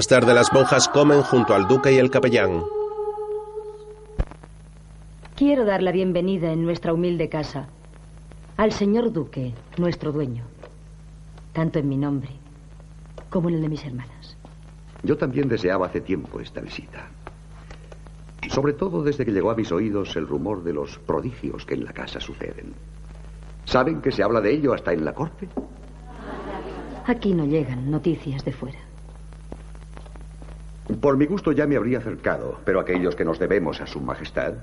Speaker 1: Más tarde las monjas comen junto al duque y el capellán.
Speaker 3: Quiero dar la bienvenida en nuestra humilde casa al señor duque, nuestro dueño, tanto en mi nombre como en el de mis hermanas.
Speaker 14: Yo también deseaba hace tiempo esta visita. Sobre todo desde que llegó a mis oídos el rumor de los prodigios que en la casa suceden. ¿Saben que se habla de ello hasta en la corte?
Speaker 3: Aquí no llegan noticias de fuera.
Speaker 14: Por mi gusto ya me habría acercado, pero aquellos que nos debemos a Su Majestad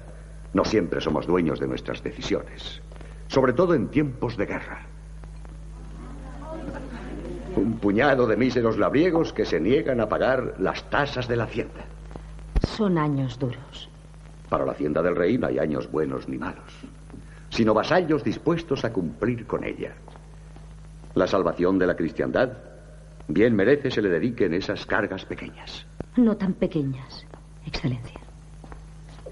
Speaker 14: no siempre somos dueños de nuestras decisiones, sobre todo en tiempos de guerra. Un puñado de míseros labriegos que se niegan a pagar las tasas de la hacienda.
Speaker 3: Son años duros.
Speaker 14: Para la hacienda del rey no hay años buenos ni malos, sino vasallos dispuestos a cumplir con ella. La salvación de la cristiandad bien merece se le dediquen esas cargas pequeñas.
Speaker 3: No tan pequeñas, Excelencia.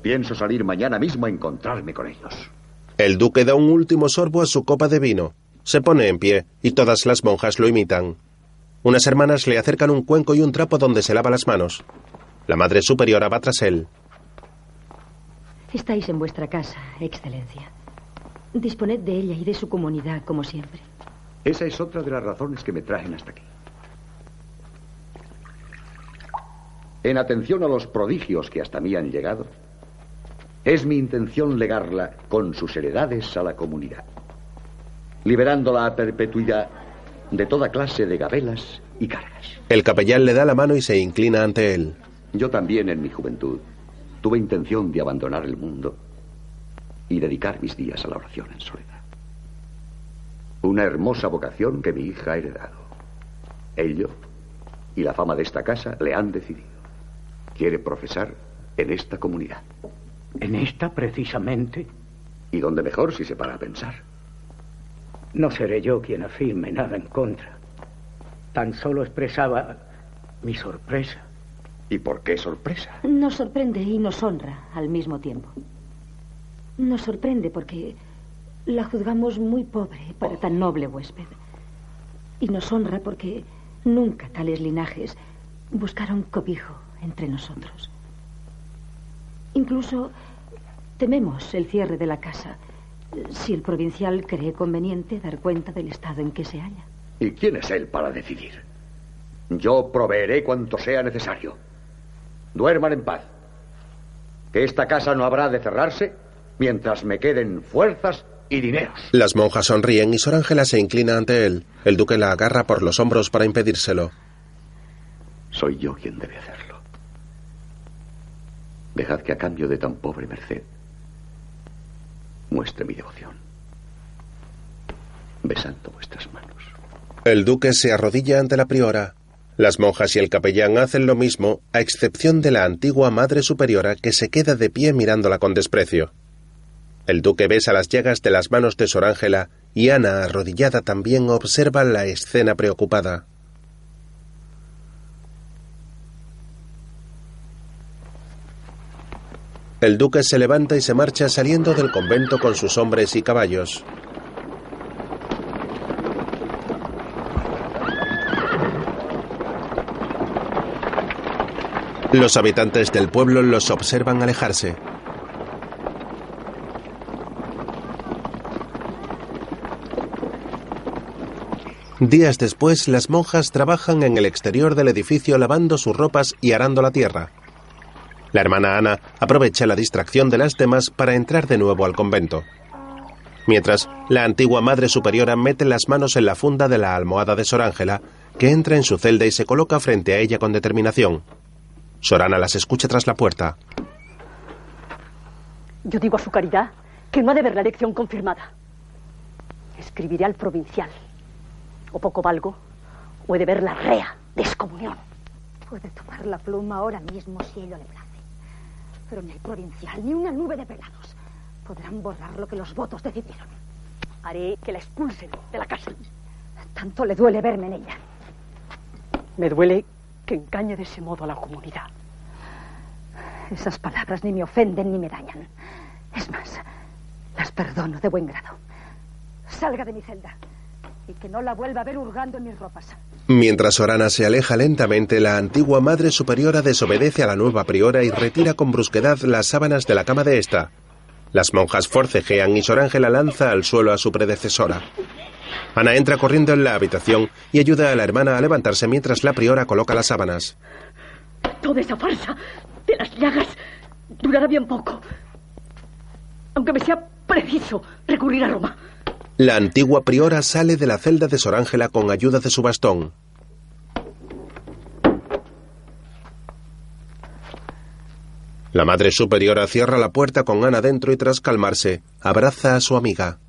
Speaker 14: Pienso salir mañana mismo a encontrarme con ellos.
Speaker 1: El duque da un último sorbo a su copa de vino. Se pone en pie y todas las monjas lo imitan. Unas hermanas le acercan un cuenco y un trapo donde se lava las manos. La madre superiora va tras él.
Speaker 3: Estáis en vuestra casa, Excelencia. Disponed de ella y de su comunidad, como siempre.
Speaker 14: Esa es otra de las razones que me traen hasta aquí. En atención a los prodigios que hasta mí han llegado, es mi intención legarla con sus heredades a la comunidad, liberándola a perpetuidad de toda clase de gabelas y cargas.
Speaker 1: El capellán le da la mano y se inclina ante él.
Speaker 14: Yo también en mi juventud tuve intención de abandonar el mundo y dedicar mis días a la oración en soledad. Una hermosa vocación que mi hija ha heredado. Ello y la fama de esta casa le han decidido quiere profesar en esta comunidad.
Speaker 7: ¿En esta precisamente?
Speaker 14: ¿Y dónde mejor si se para a pensar?
Speaker 7: No seré yo quien afirme nada en contra. Tan solo expresaba mi sorpresa.
Speaker 14: ¿Y por qué sorpresa?
Speaker 3: Nos sorprende y nos honra al mismo tiempo. Nos sorprende porque la juzgamos muy pobre para tan noble huésped. Y nos honra porque nunca tales linajes buscaron cobijo entre nosotros. Incluso tememos el cierre de la casa si el provincial cree conveniente dar cuenta del estado en que se halla.
Speaker 14: ¿Y quién es él para decidir? Yo proveeré cuanto sea necesario. Duerman en paz. Que esta casa no habrá de cerrarse mientras me queden fuerzas y dineros.
Speaker 1: Las monjas sonríen y Sor Ángela se inclina ante él. El duque la agarra por los hombros para impedírselo.
Speaker 14: Soy yo quien debe hacerlo. Dejad que a cambio de tan pobre merced muestre mi devoción, besando vuestras manos.
Speaker 1: El duque se arrodilla ante la priora. Las monjas y el capellán hacen lo mismo, a excepción de la antigua madre superiora que se queda de pie mirándola con desprecio. El duque besa las llagas de las manos de Sor Ángela y Ana, arrodillada también, observa la escena preocupada. El duque se levanta y se marcha saliendo del convento con sus hombres y caballos. Los habitantes del pueblo los observan alejarse. Días después, las monjas trabajan en el exterior del edificio lavando sus ropas y arando la tierra. La hermana Ana aprovecha la distracción de las demás para entrar de nuevo al convento. Mientras, la antigua Madre Superiora mete las manos en la funda de la almohada de Sor Ángela, que entra en su celda y se coloca frente a ella con determinación. Sorana las escucha tras la puerta.
Speaker 5: Yo digo a su caridad que no ha de ver la elección confirmada. Escribiré al provincial o poco valgo, o he de ver la rea de excomunión.
Speaker 12: Puede tomar la pluma ahora mismo si ello le place. Pero ni el provincial ni una nube de pelados podrán borrar lo que los votos decidieron.
Speaker 5: Haré que la expulsen de la casa.
Speaker 12: Tanto le duele verme en ella.
Speaker 5: Me duele que engañe de ese modo a la comunidad.
Speaker 12: Esas palabras ni me ofenden ni me dañan. Es más, las perdono de buen grado. Salga de mi celda y que no la vuelva a ver hurgando en mis ropas.
Speaker 1: Mientras Orana se aleja lentamente, la antigua madre superiora desobedece a la nueva priora y retira con brusquedad las sábanas de la cama de esta. Las monjas forcejean y Sor Ángela lanza al suelo a su predecesora. Ana entra corriendo en la habitación y ayuda a la hermana a levantarse mientras la priora coloca las sábanas.
Speaker 5: Toda esa farsa de las llagas durará bien poco. Aunque me sea preciso recurrir a Roma.
Speaker 1: La antigua priora sale de la celda de Sor Ángela con ayuda de su bastón. La madre superiora cierra la puerta con Ana dentro y tras calmarse, abraza a su amiga.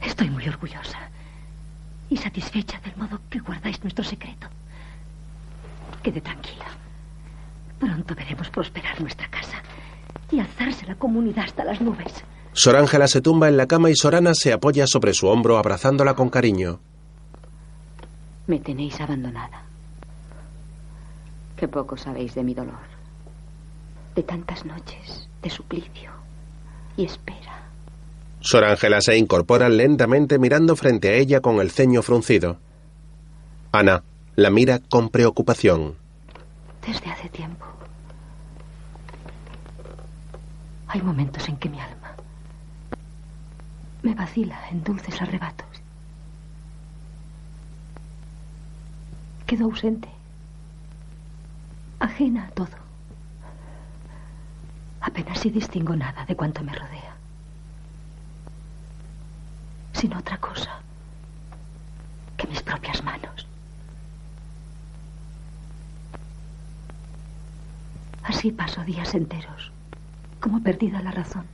Speaker 3: Estoy muy orgullosa y satisfecha del modo que guardáis nuestro secreto. Quede tranquila. Pronto veremos prosperar nuestra casa y alzarse la comunidad hasta las nubes.
Speaker 1: Sor Ángela se tumba en la cama y Sorana se apoya sobre su hombro abrazándola con cariño.
Speaker 2: Me tenéis abandonada. Qué poco sabéis de mi dolor. De tantas noches de suplicio y espera.
Speaker 1: Sor Ángela se incorpora lentamente mirando frente a ella con el ceño fruncido. Ana la mira con preocupación.
Speaker 3: Desde hace tiempo. Hay momentos en que mi alma me vacila en dulces arrebatos. Quedo ausente, ajena a todo. Apenas si distingo nada de cuanto me rodea. Sin otra cosa que mis propias manos. Así paso días enteros, como perdida la razón,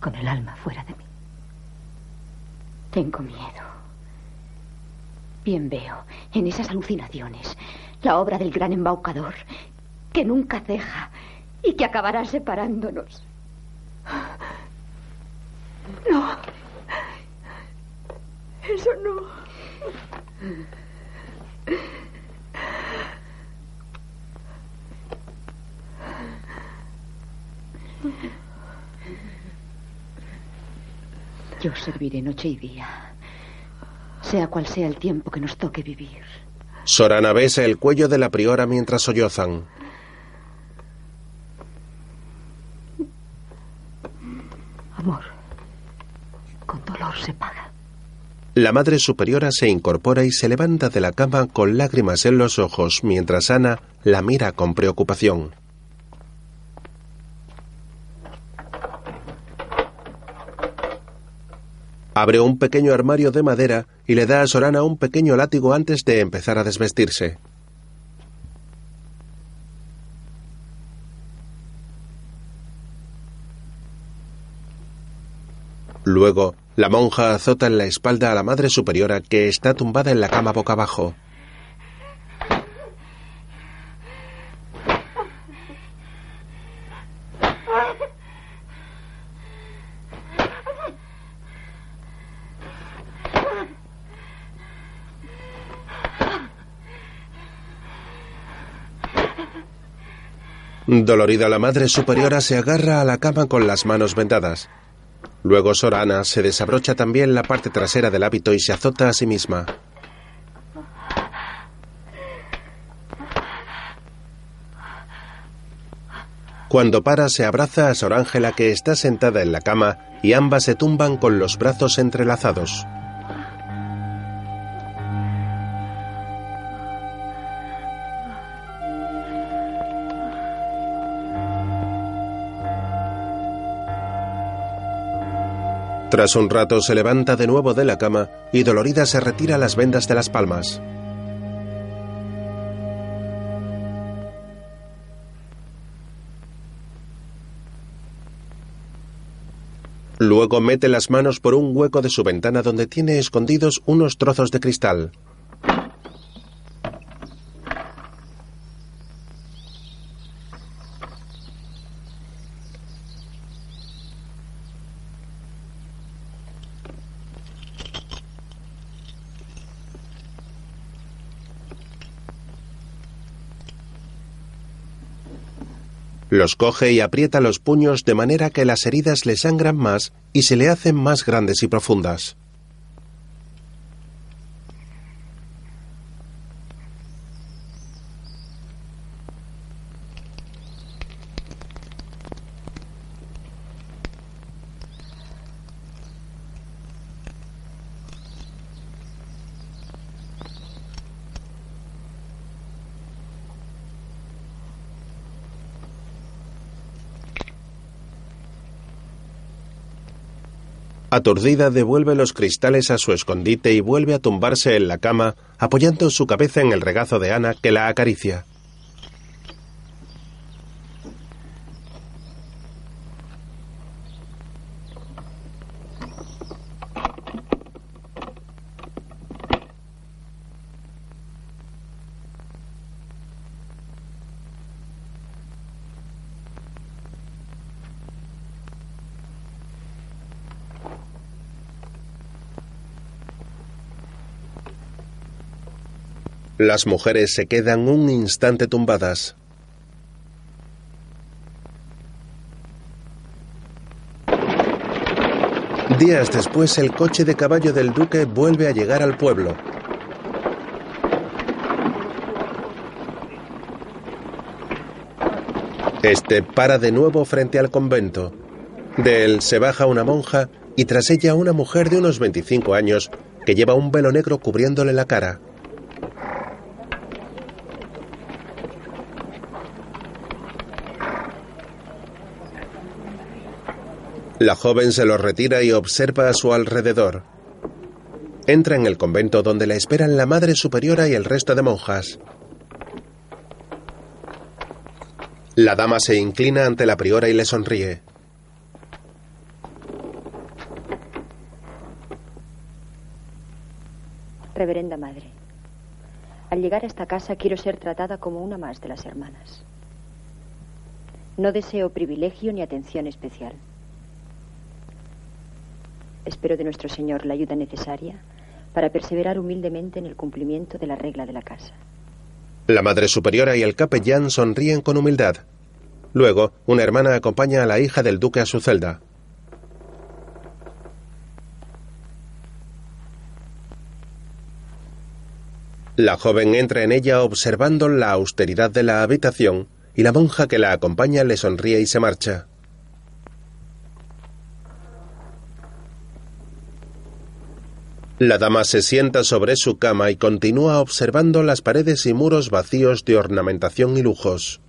Speaker 3: con el alma fuera de mí.
Speaker 2: Tengo miedo. Bien veo en esas alucinaciones la obra del gran embaucador que nunca ceja y que acabará separándonos.
Speaker 11: No. Eso no.
Speaker 2: Yo serviré noche y día, sea cual sea el tiempo que nos toque vivir.
Speaker 1: Sorana besa el cuello de la priora mientras sollozan.
Speaker 3: Amor, con dolor se paga.
Speaker 1: La madre superiora se incorpora y se levanta de la cama con lágrimas en los ojos mientras Ana la mira con preocupación. Abre un pequeño armario de madera y le da a Sorana un pequeño látigo antes de empezar a desvestirse. Luego, la monja azota en la espalda a la madre superiora que está tumbada en la cama boca abajo. Dolorida la madre superiora se agarra a la cama con las manos vendadas. Luego Sorana se desabrocha también la parte trasera del hábito y se azota a sí misma. Cuando para se abraza a Sor Ángela que está sentada en la cama y ambas se tumban con los brazos entrelazados. Tras un rato se levanta de nuevo de la cama y dolorida se retira las vendas de las palmas. Luego mete las manos por un hueco de su ventana donde tiene escondidos unos trozos de cristal. Los coge y aprieta los puños de manera que las heridas le sangran más y se le hacen más grandes y profundas. Aturdida devuelve los cristales a su escondite y vuelve a tumbarse en la cama, apoyando su cabeza en el regazo de Ana que la acaricia. Las mujeres se quedan un instante tumbadas. Días después el coche de caballo del duque vuelve a llegar al pueblo. Este para de nuevo frente al convento. De él se baja una monja y tras ella una mujer de unos 25 años que lleva un velo negro cubriéndole la cara. La joven se lo retira y observa a su alrededor. Entra en el convento donde la esperan la Madre Superiora y el resto de monjas. La dama se inclina ante la priora y le sonríe.
Speaker 10: Reverenda Madre, al llegar a esta casa quiero ser tratada como una más de las hermanas. No deseo privilegio ni atención especial. Espero de nuestro Señor la ayuda necesaria para perseverar humildemente en el cumplimiento de la regla de la casa.
Speaker 1: La Madre Superiora y el capellán sonríen con humildad. Luego, una hermana acompaña a la hija del duque a su celda. La joven entra en ella observando la austeridad de la habitación y la monja que la acompaña le sonríe y se marcha. La dama se sienta sobre su cama y continúa observando las paredes y muros vacíos de ornamentación y lujos.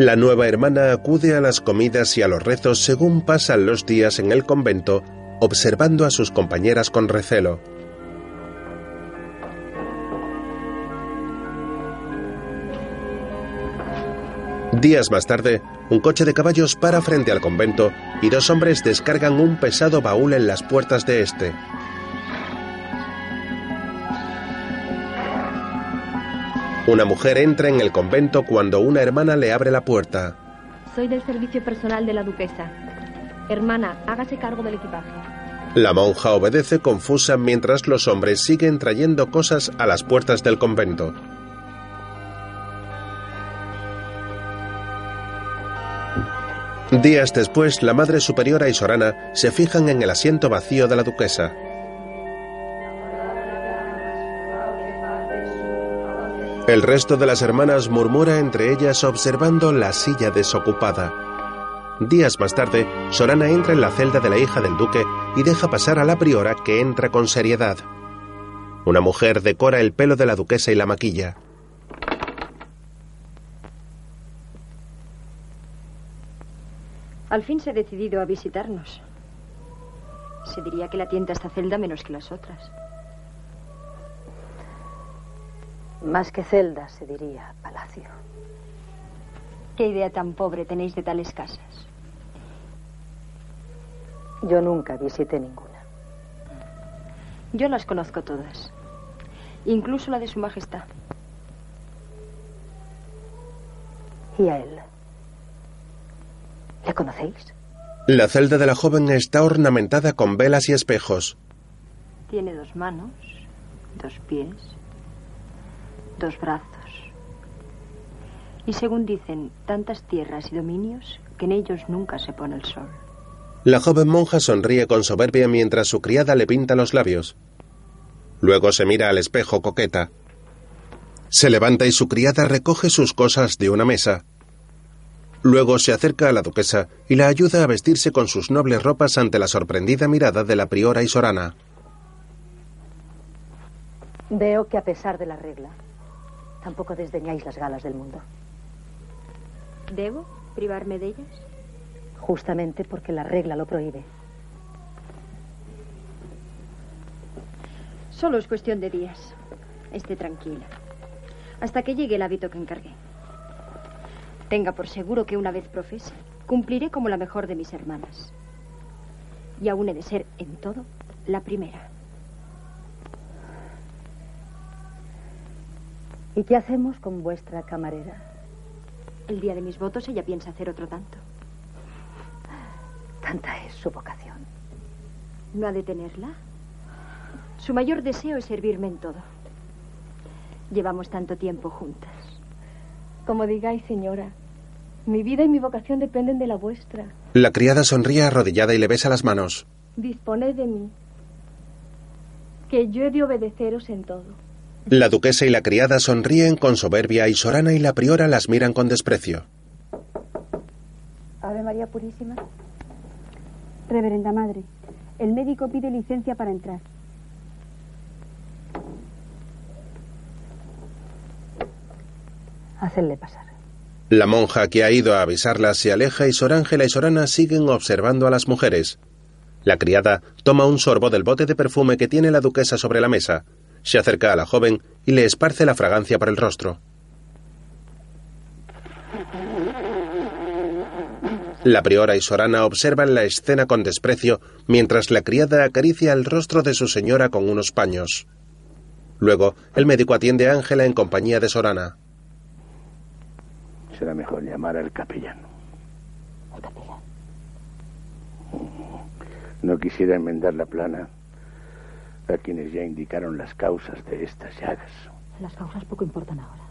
Speaker 1: La nueva hermana acude a las comidas y a los rezos según pasan los días en el convento, observando a sus compañeras con recelo. Días más tarde, un coche de caballos para frente al convento y dos hombres descargan un pesado baúl en las puertas de este. Una mujer entra en el convento cuando una hermana le abre la puerta.
Speaker 15: Soy del servicio personal de la duquesa. Hermana, hágase cargo del equipaje.
Speaker 1: La monja obedece confusa mientras los hombres siguen trayendo cosas a las puertas del convento. Días después, la Madre Superiora y Sorana se fijan en el asiento vacío de la duquesa. El resto de las hermanas murmura entre ellas observando la silla desocupada. Días más tarde, Sorana entra en la celda de la hija del duque y deja pasar a la priora que entra con seriedad. Una mujer decora el pelo de la duquesa y la maquilla.
Speaker 16: Al fin se ha decidido a visitarnos. Se diría que la tienta esta celda menos que las otras.
Speaker 10: Más que celda, se diría palacio.
Speaker 16: ¿Qué idea tan pobre tenéis de tales casas?
Speaker 10: Yo nunca visité ninguna.
Speaker 16: Yo las conozco todas. Incluso la de su majestad.
Speaker 10: ¿Y a él? ¿Le conocéis?
Speaker 1: La celda de la joven está ornamentada con velas y espejos.
Speaker 16: Tiene dos manos, dos pies, dos brazos. Y según dicen, tantas tierras y dominios que en ellos nunca se pone el sol.
Speaker 1: La joven monja sonríe con soberbia mientras su criada le pinta los labios. Luego se mira al espejo coqueta. Se levanta y su criada recoge sus cosas de una mesa. Luego se acerca a la duquesa y la ayuda a vestirse con sus nobles ropas ante la sorprendida mirada de la priora y Sorana.
Speaker 10: Veo que a pesar de la regla, tampoco desdeñáis las galas del mundo.
Speaker 16: ¿Debo privarme de ellas?
Speaker 10: Justamente porque la regla lo prohíbe.
Speaker 16: Solo es cuestión de días. Esté tranquila. Hasta que llegue el hábito que encargué. Tenga por seguro que una vez profese, cumpliré como la mejor de mis hermanas. Y aún he de ser, en todo, la primera.
Speaker 10: ¿Y qué hacemos con vuestra camarera?
Speaker 16: El día de mis votos ella piensa hacer otro tanto.
Speaker 10: Tanta es su vocación.
Speaker 16: ¿No ha de tenerla? Su mayor deseo es servirme en todo. Llevamos tanto tiempo juntas.
Speaker 15: Como digáis, señora. Mi vida y mi vocación dependen de la vuestra.
Speaker 1: La criada sonríe arrodillada y le besa las manos.
Speaker 15: Disponed de mí. Que yo he de obedeceros en todo.
Speaker 1: La duquesa y la criada sonríen con soberbia y Sorana y la priora las miran con desprecio.
Speaker 17: Ave María Purísima. Reverenda Madre, el médico pide licencia para entrar.
Speaker 10: Hacedle pasar.
Speaker 1: La monja que ha ido a avisarla se aleja y Sor Ángela y Sorana siguen observando a las mujeres. La criada toma un sorbo del bote de perfume que tiene la duquesa sobre la mesa, se acerca a la joven y le esparce la fragancia por el rostro. La priora y Sorana observan la escena con desprecio mientras la criada acaricia el rostro de su señora con unos paños. Luego, el médico atiende a Ángela en compañía de Sorana.
Speaker 4: Será mejor llamar al capellán.
Speaker 10: ¿Al capellán?
Speaker 4: No quisiera enmendar la plana a quienes ya indicaron las causas de estas llagas.
Speaker 10: Las causas poco importan ahora.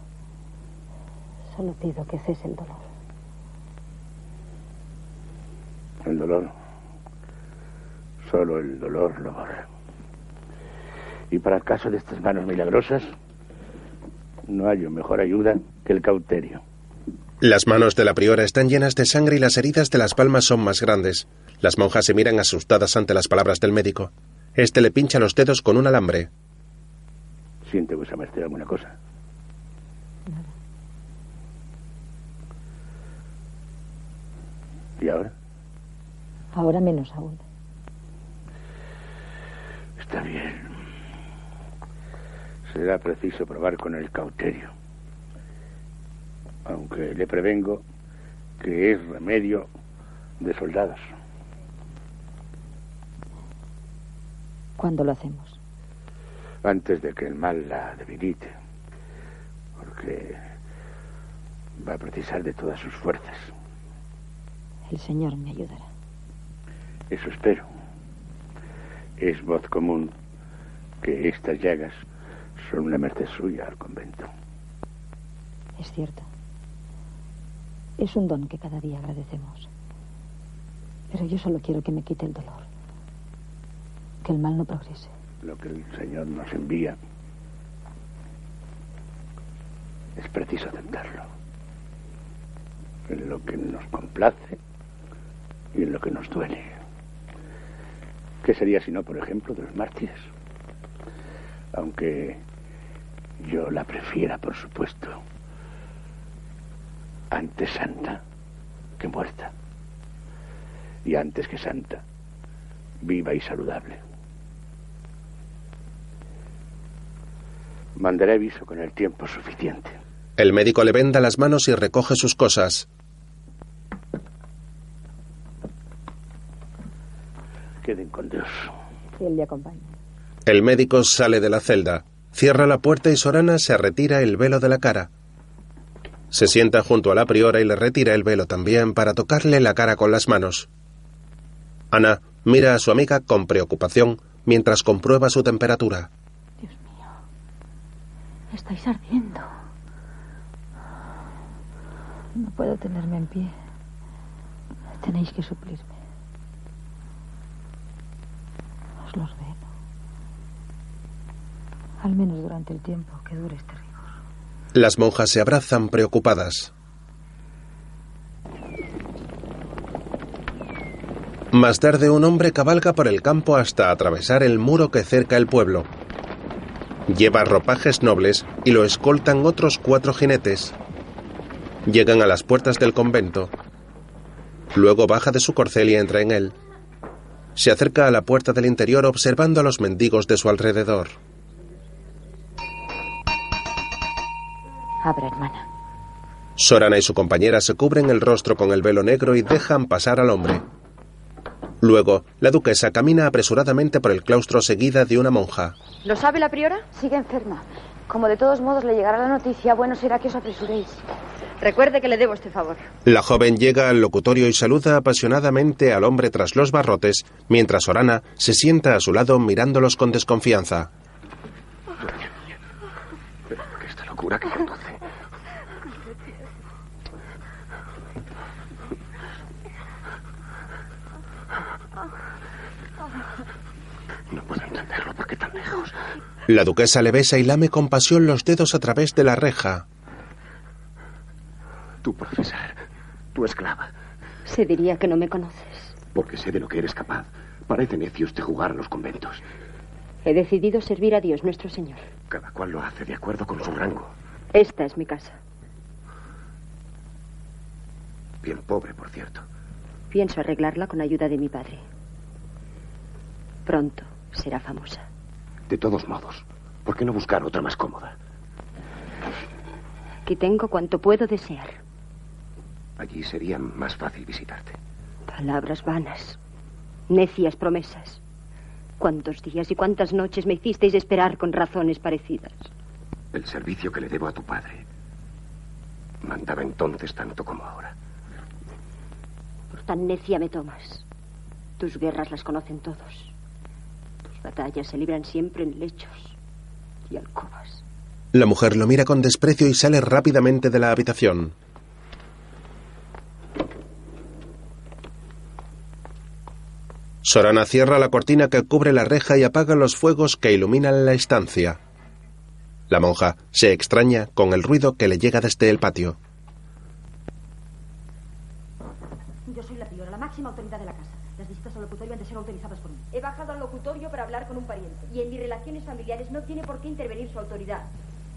Speaker 10: Solo pido que cese el dolor.
Speaker 4: El dolor. Solo el dolor lo borra. Y para el caso de estas manos milagrosas, no hay mejor ayuda que el cauterio.
Speaker 1: Las manos de la priora están llenas de sangre y las heridas de las palmas son más grandes. Las monjas se miran asustadas ante las palabras del médico. Este le pincha los dedos con un alambre.
Speaker 4: ¿Siente vuesa merced alguna cosa? ¿Y ahora?
Speaker 10: Ahora menos aún.
Speaker 4: Está bien. Será preciso probar con el cauterio. Aunque le prevengo que es remedio de soldados.
Speaker 10: ¿Cuándo lo hacemos?
Speaker 4: Antes de que el mal la debilite. Porque va a precisar de todas sus fuerzas.
Speaker 10: El Señor me ayudará.
Speaker 4: Eso espero. Es voz común que estas llagas son una merced suya al convento.
Speaker 10: Es cierto. Es un don que cada día agradecemos. Pero yo solo quiero que me quite el dolor. Que el mal no progrese.
Speaker 4: Lo que el Señor nos envía es preciso aceptarlo. En lo que nos complace y en lo que nos duele. ¿Qué sería si no, por ejemplo, de los mártires? Aunque yo la prefiera, por supuesto, antes santa que muerta. Y antes que santa, viva y saludable. Mandaré aviso con el tiempo suficiente.
Speaker 1: El médico le venda las manos y recoge sus cosas.
Speaker 4: Queden con Dios.
Speaker 10: Él le acompaña.
Speaker 1: El médico sale de la celda, cierra la puerta y Sorana se retira el velo de la cara. Se sienta junto a la priora y le retira el velo también para tocarle la cara con las manos. Ana mira a su amiga con preocupación mientras comprueba su temperatura.
Speaker 3: Estáis ardiendo.
Speaker 10: No puedo tenerme en pie. Tenéis que suplirme. Os lo ordeno. Al menos durante el tiempo que dure este rigor.
Speaker 1: Las monjas se abrazan preocupadas. Más tarde un hombre cabalga por el campo hasta atravesar el muro que cerca el pueblo. Lleva ropajes nobles y lo escoltan otros cuatro jinetes. Llegan a las puertas del convento. Luego baja de su corcel y entra en él. Se acerca a la puerta del interior observando a los mendigos de su alrededor.
Speaker 10: Abra, hermana.
Speaker 1: Sorana y su compañera se cubren el rostro con el velo negro y dejan pasar al hombre. Luego, la duquesa camina apresuradamente por el claustro seguida de una monja.
Speaker 6: ¿Lo sabe la priora? Sigue enferma. Como de todos modos le llegará la noticia, bueno será que os apresuréis.
Speaker 16: Recuerde que le debo este favor.
Speaker 1: La joven llega al locutorio y saluda apasionadamente al hombre tras los barrotes, mientras Sorana se sienta a su lado mirándolos con desconfianza.
Speaker 14: Pero ¿por qué esta locura que conduce? No puedo entenderlo. ¿Por qué tan lejos?
Speaker 1: La duquesa le besa y lame con pasión los dedos a través de la reja.
Speaker 14: Tu profesor, tu esclava.
Speaker 16: Se diría que no me conoces.
Speaker 14: Porque sé de lo que eres capaz. Parece necio usted jugar a los conventos.
Speaker 16: He decidido servir a Dios nuestro Señor.
Speaker 14: Cada cual lo hace de acuerdo con su rango.
Speaker 16: Esta es mi casa.
Speaker 14: Bien pobre, por cierto.
Speaker 16: Pienso arreglarla con ayuda de mi padre. Pronto será famosa.
Speaker 14: De todos modos, ¿por qué no buscar otra más cómoda?
Speaker 16: Aquí tengo cuanto puedo desear.
Speaker 14: Allí sería más fácil visitarte.
Speaker 16: Palabras vanas. Necias promesas. ¿Cuántos días y cuántas noches me hicisteis esperar con razones parecidas?
Speaker 14: El servicio que le debo a tu padre mandaba entonces tanto como ahora.
Speaker 16: Por tan necia me tomas. Tus guerras las conocen todos. Batallas se libran siempre en lechos y alcobas.
Speaker 1: La mujer lo mira con desprecio y sale rápidamente de la habitación. Sorana cierra la cortina que cubre la reja y apaga los fuegos que iluminan la estancia. La monja se extraña con el ruido que le llega desde el patio.
Speaker 18: Yo soy la priora, la máxima autoridad de la casa. Locutorio han de ser autorizadas por mí.
Speaker 16: He bajado al locutorio para hablar con un pariente. Y en mis relaciones familiares no tiene por qué intervenir su autoridad.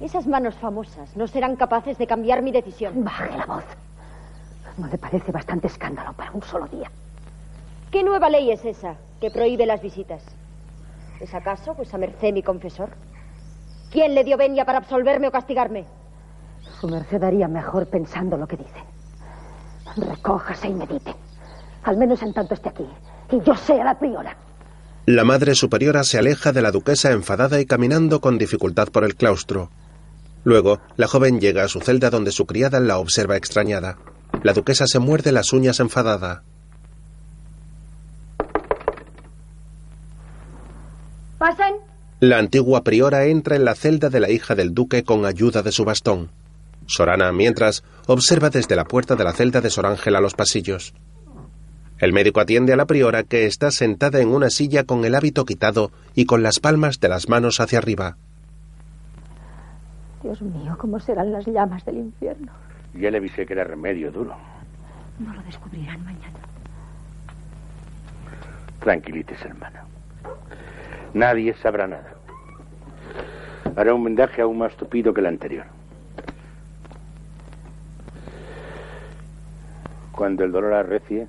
Speaker 16: Esas manos famosas no serán capaces de cambiar mi decisión.
Speaker 3: Baje la voz.
Speaker 12: ¿No le parece bastante escándalo para un solo día?
Speaker 16: ¿Qué nueva ley es esa que prohíbe las visitas? ¿Es acaso vuesa merced mi confesor? ¿Quién le dio venia para absolverme o castigarme?
Speaker 12: Su merced haría mejor pensando lo que dice. Recójase y medite. Al menos en tanto esté aquí. Y yo sea la priora.
Speaker 1: La madre superiora se aleja de la duquesa enfadada y caminando con dificultad por el claustro. Luego, la joven llega a su celda donde su criada la observa extrañada. La duquesa se muerde las uñas enfadada.
Speaker 16: ¿Pasen?
Speaker 1: La antigua priora entra en la celda de la hija del duque con ayuda de su bastón. Sorana, mientras, observa desde la puerta de la celda de Sor Ángela los pasillos. El médico atiende a la priora que está sentada en una silla con el hábito quitado y con las palmas de las manos hacia arriba.
Speaker 12: Dios mío, ¿cómo serán las llamas del infierno?
Speaker 4: Ya le avisé que era remedio duro.
Speaker 3: No lo descubrirán mañana.
Speaker 4: Tranquilítese, hermana. Nadie sabrá nada. Hará un vendaje aún más tupido que el anterior. Cuando el dolor arrecie,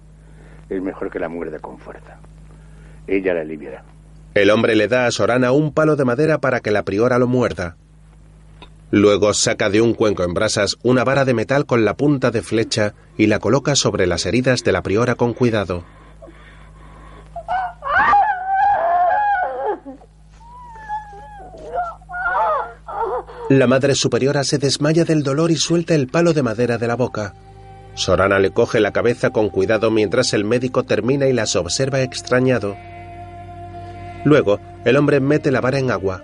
Speaker 4: es mejor que la muerde con fuerza. Ella la aliviará.
Speaker 1: El hombre le da a Sorana un palo de madera para que la priora lo muerda. Luego saca de un cuenco en brasas una vara de metal con la punta de flecha y la coloca sobre las heridas de la priora con cuidado. La madre superiora se desmaya del dolor y suelta el palo de madera de la boca. Sorana le coge la cabeza con cuidado mientras el médico termina y las observa extrañado. Luego, el hombre mete la vara en agua.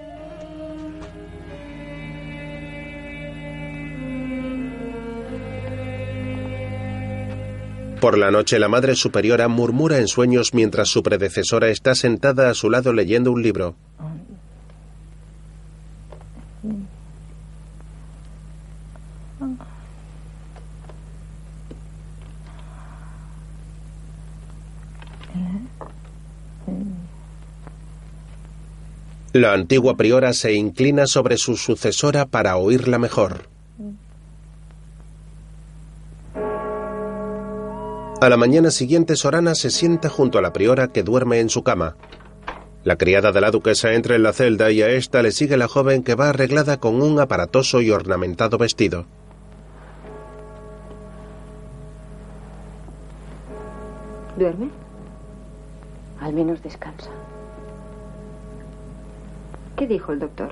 Speaker 1: Por la noche la Madre Superiora murmura en sueños mientras su predecesora está sentada a su lado leyendo un libro. La antigua priora se inclina sobre su sucesora para oírla mejor. A la mañana siguiente, Sorana se sienta junto a la priora que duerme en su cama. La criada de la duquesa entra en la celda y a esta le sigue la joven que va arreglada con un aparatoso y ornamentado vestido.
Speaker 2: ¿Duerme? Al menos descansa. ¿Qué dijo el doctor?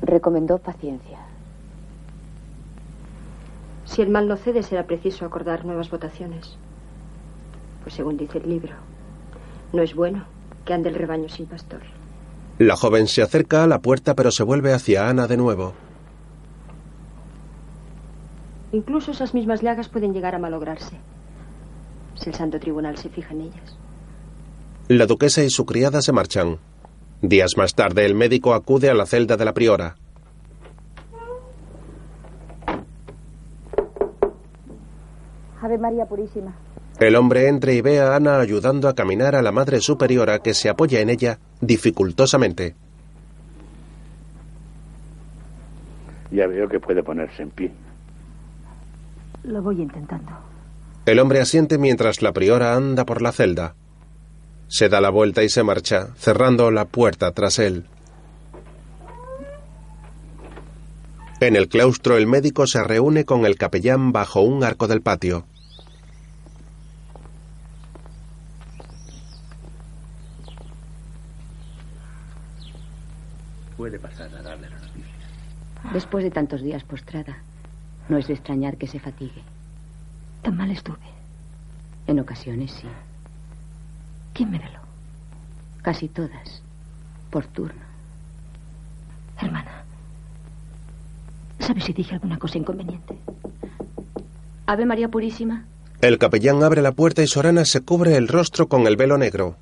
Speaker 2: Recomendó paciencia.
Speaker 16: Si el mal no cede, será preciso acordar nuevas votaciones. Pues según dice el libro, no es bueno que ande el rebaño sin pastor.
Speaker 1: La joven se acerca a la puerta pero se vuelve hacia Ana de nuevo.
Speaker 16: Incluso esas mismas llagas pueden llegar a malograrse si el Santo Tribunal se fija en ellas.
Speaker 1: La duquesa y su criada se marchan. Días más tarde, el médico acude a la celda de la priora.
Speaker 17: Ave María Purísima.
Speaker 1: El hombre entra y ve a Ana ayudando a caminar a la madre superiora que se apoya en ella dificultosamente.
Speaker 4: Ya veo que puede ponerse en pie.
Speaker 17: Lo voy intentando.
Speaker 1: El hombre asiente mientras la priora anda por la celda. Se da la vuelta y se marcha, cerrando la puerta tras él. En el claustro el médico se reúne con el capellán bajo un arco del patio.
Speaker 7: Puede pasar a darle la noticia.
Speaker 2: Después de tantos días postrada, no es de extrañar que se fatigue.
Speaker 3: Tan mal estuve.
Speaker 2: En ocasiones sí.
Speaker 3: ¿Quién me veló?
Speaker 2: Casi todas. Por turno.
Speaker 3: Hermana. ¿Sabes si dije alguna cosa inconveniente?
Speaker 2: Ave María Purísima.
Speaker 1: El capellán abre la puerta y Sorana se cubre el rostro con el velo negro.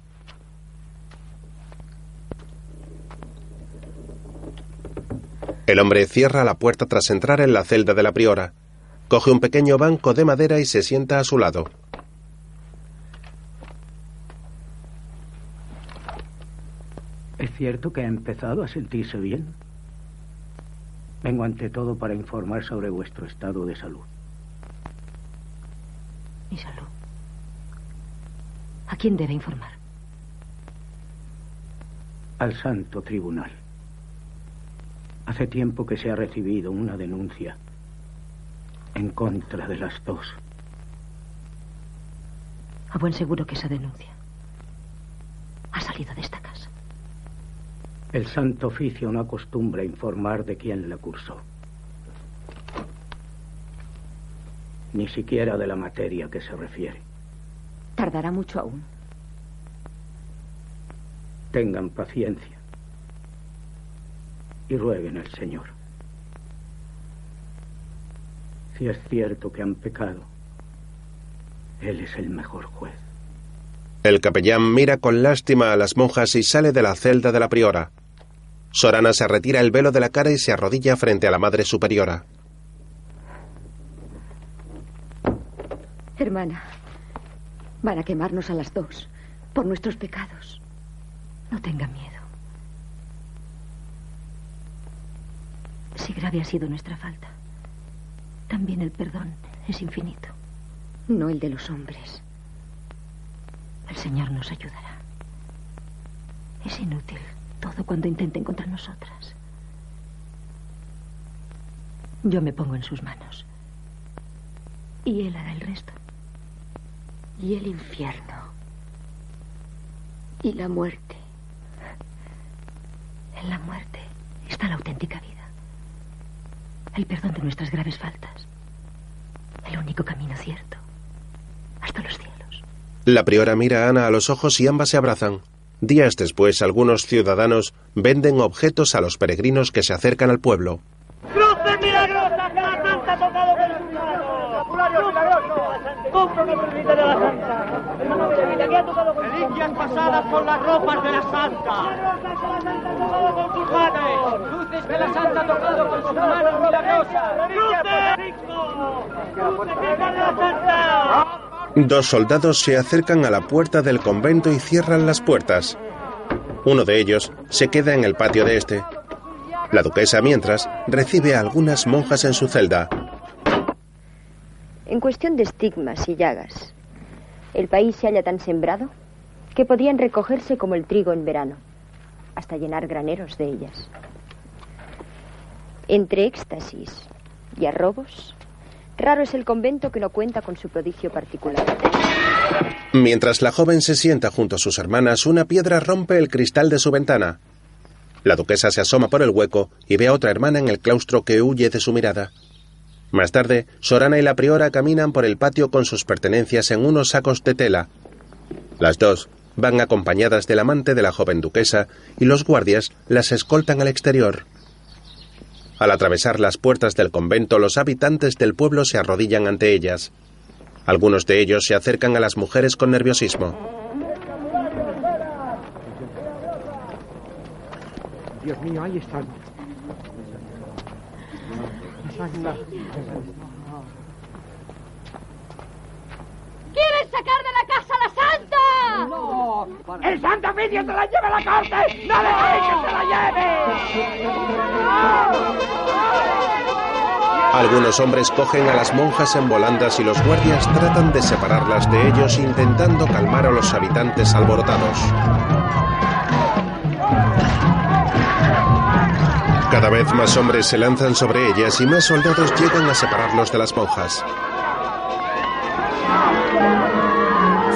Speaker 1: El hombre cierra la puerta tras entrar en la celda de la priora. Coge un pequeño banco de madera y se sienta a su lado.
Speaker 7: ¿Es cierto que ha empezado a sentirse bien? Vengo ante todo para informar sobre vuestro estado de salud. ¿Mi salud?
Speaker 3: ¿A quién debe informar?
Speaker 7: Al Santo Tribunal. Hace tiempo que se ha recibido una denuncia en contra de las dos.
Speaker 3: A buen seguro que esa denuncia ha salido de esta casa.
Speaker 7: El Santo Oficio no acostumbra informar de quién la cursó. Ni siquiera de la materia que se refiere.
Speaker 2: Tardará mucho aún.
Speaker 7: Tengan paciencia y rueguen al Señor. Si es cierto que han pecado, Él es el mejor juez.
Speaker 1: El capellán mira con lástima a las monjas y sale de la celda de la priora. Sorana se retira el velo de la cara y se arrodilla frente a la Madre Superiora.
Speaker 2: Hermana, van a quemarnos a las dos por nuestros pecados.
Speaker 3: No tenga miedo. Si grave ha sido nuestra falta, también el perdón es infinito.
Speaker 2: No el de los hombres.
Speaker 3: El Señor nos ayudará. Es inútil todo cuando intenten contra nosotras. Yo me pongo en sus manos. Y Él hará el resto.
Speaker 2: Y el infierno. Y la muerte.
Speaker 3: En la muerte está la auténtica vida. El perdón de nuestras graves faltas. El único camino cierto. Hasta los cielos.
Speaker 1: La priora mira a Ana a los ojos y ambas se abrazan. Días después, algunos ciudadanos venden objetos a los peregrinos que se acercan al pueblo.
Speaker 13: ¡Cruces milagrosas que la Santa ha tocado con sus manos! ¡Escapulario milagroso! ¡Compro una crucita de la Santa! Hermano, que ha tocado con Reliquias pasadas con las ropas de la Santa. con sus manos! ¡Luces que la Santa ha tocado con sus manos milagrosas! ¡Luces! ¡Luces que la Santa!
Speaker 1: Dos soldados se acercan a la puerta del convento y cierran las puertas. Uno de ellos se queda en el patio de este. La duquesa, mientras, recibe a algunas monjas en su celda.
Speaker 16: En cuestión de estigmas y llagas, el país se halla tan sembrado que podrían recogerse como el trigo en verano, hasta llenar graneros de ellas. Entre éxtasis y arrobos, raro es el convento que no cuenta con su prodigio particular.
Speaker 1: Mientras la joven se sienta junto a sus hermanas, una piedra rompe el cristal de su ventana. La duquesa se asoma por el hueco y ve a otra hermana en el claustro que huye de su mirada. Más tarde, Sorana y la priora caminan por el patio con sus pertenencias en unos sacos de tela. Las dos van acompañadas del amante de la joven duquesa y los guardias las escoltan al exterior. Al atravesar las puertas del convento, los habitantes del pueblo se arrodillan ante ellas. Algunos de ellos se acercan a las mujeres con nerviosismo.
Speaker 13: Dios mío, ahí están.
Speaker 11: ¿Quieren sacar de la casa a
Speaker 13: ¡El Santo Oficio se la lleve a la corte! ¡No dejéis que se la lleve!
Speaker 1: Algunos hombres cogen a las monjas en volandas y los guardias tratan de separarlas de ellos intentando calmar a los habitantes alborotados. Cada vez más hombres se lanzan sobre ellas y más soldados llegan a separarlos de las monjas.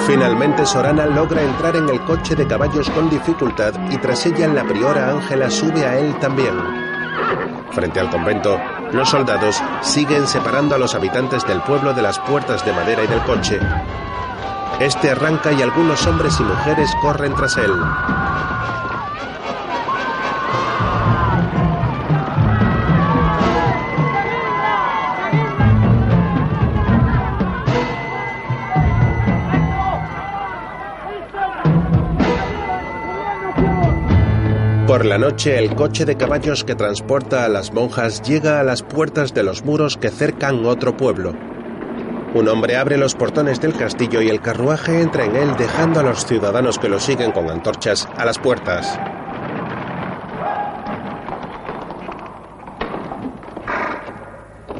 Speaker 1: Finalmente Sorana logra entrar en el coche de caballos con dificultad y tras ella la priora Ángela sube a él también. Frente al convento, los soldados siguen separando a los habitantes del pueblo de las puertas de madera y del coche. Este arranca y algunos hombres y mujeres corren tras él. Por la noche, el coche de caballos que transporta a las monjas llega a las puertas de los muros que cercan otro pueblo. Un hombre abre los portones del castillo y el carruaje entra en él dejando a los ciudadanos que lo siguen con antorchas a las puertas.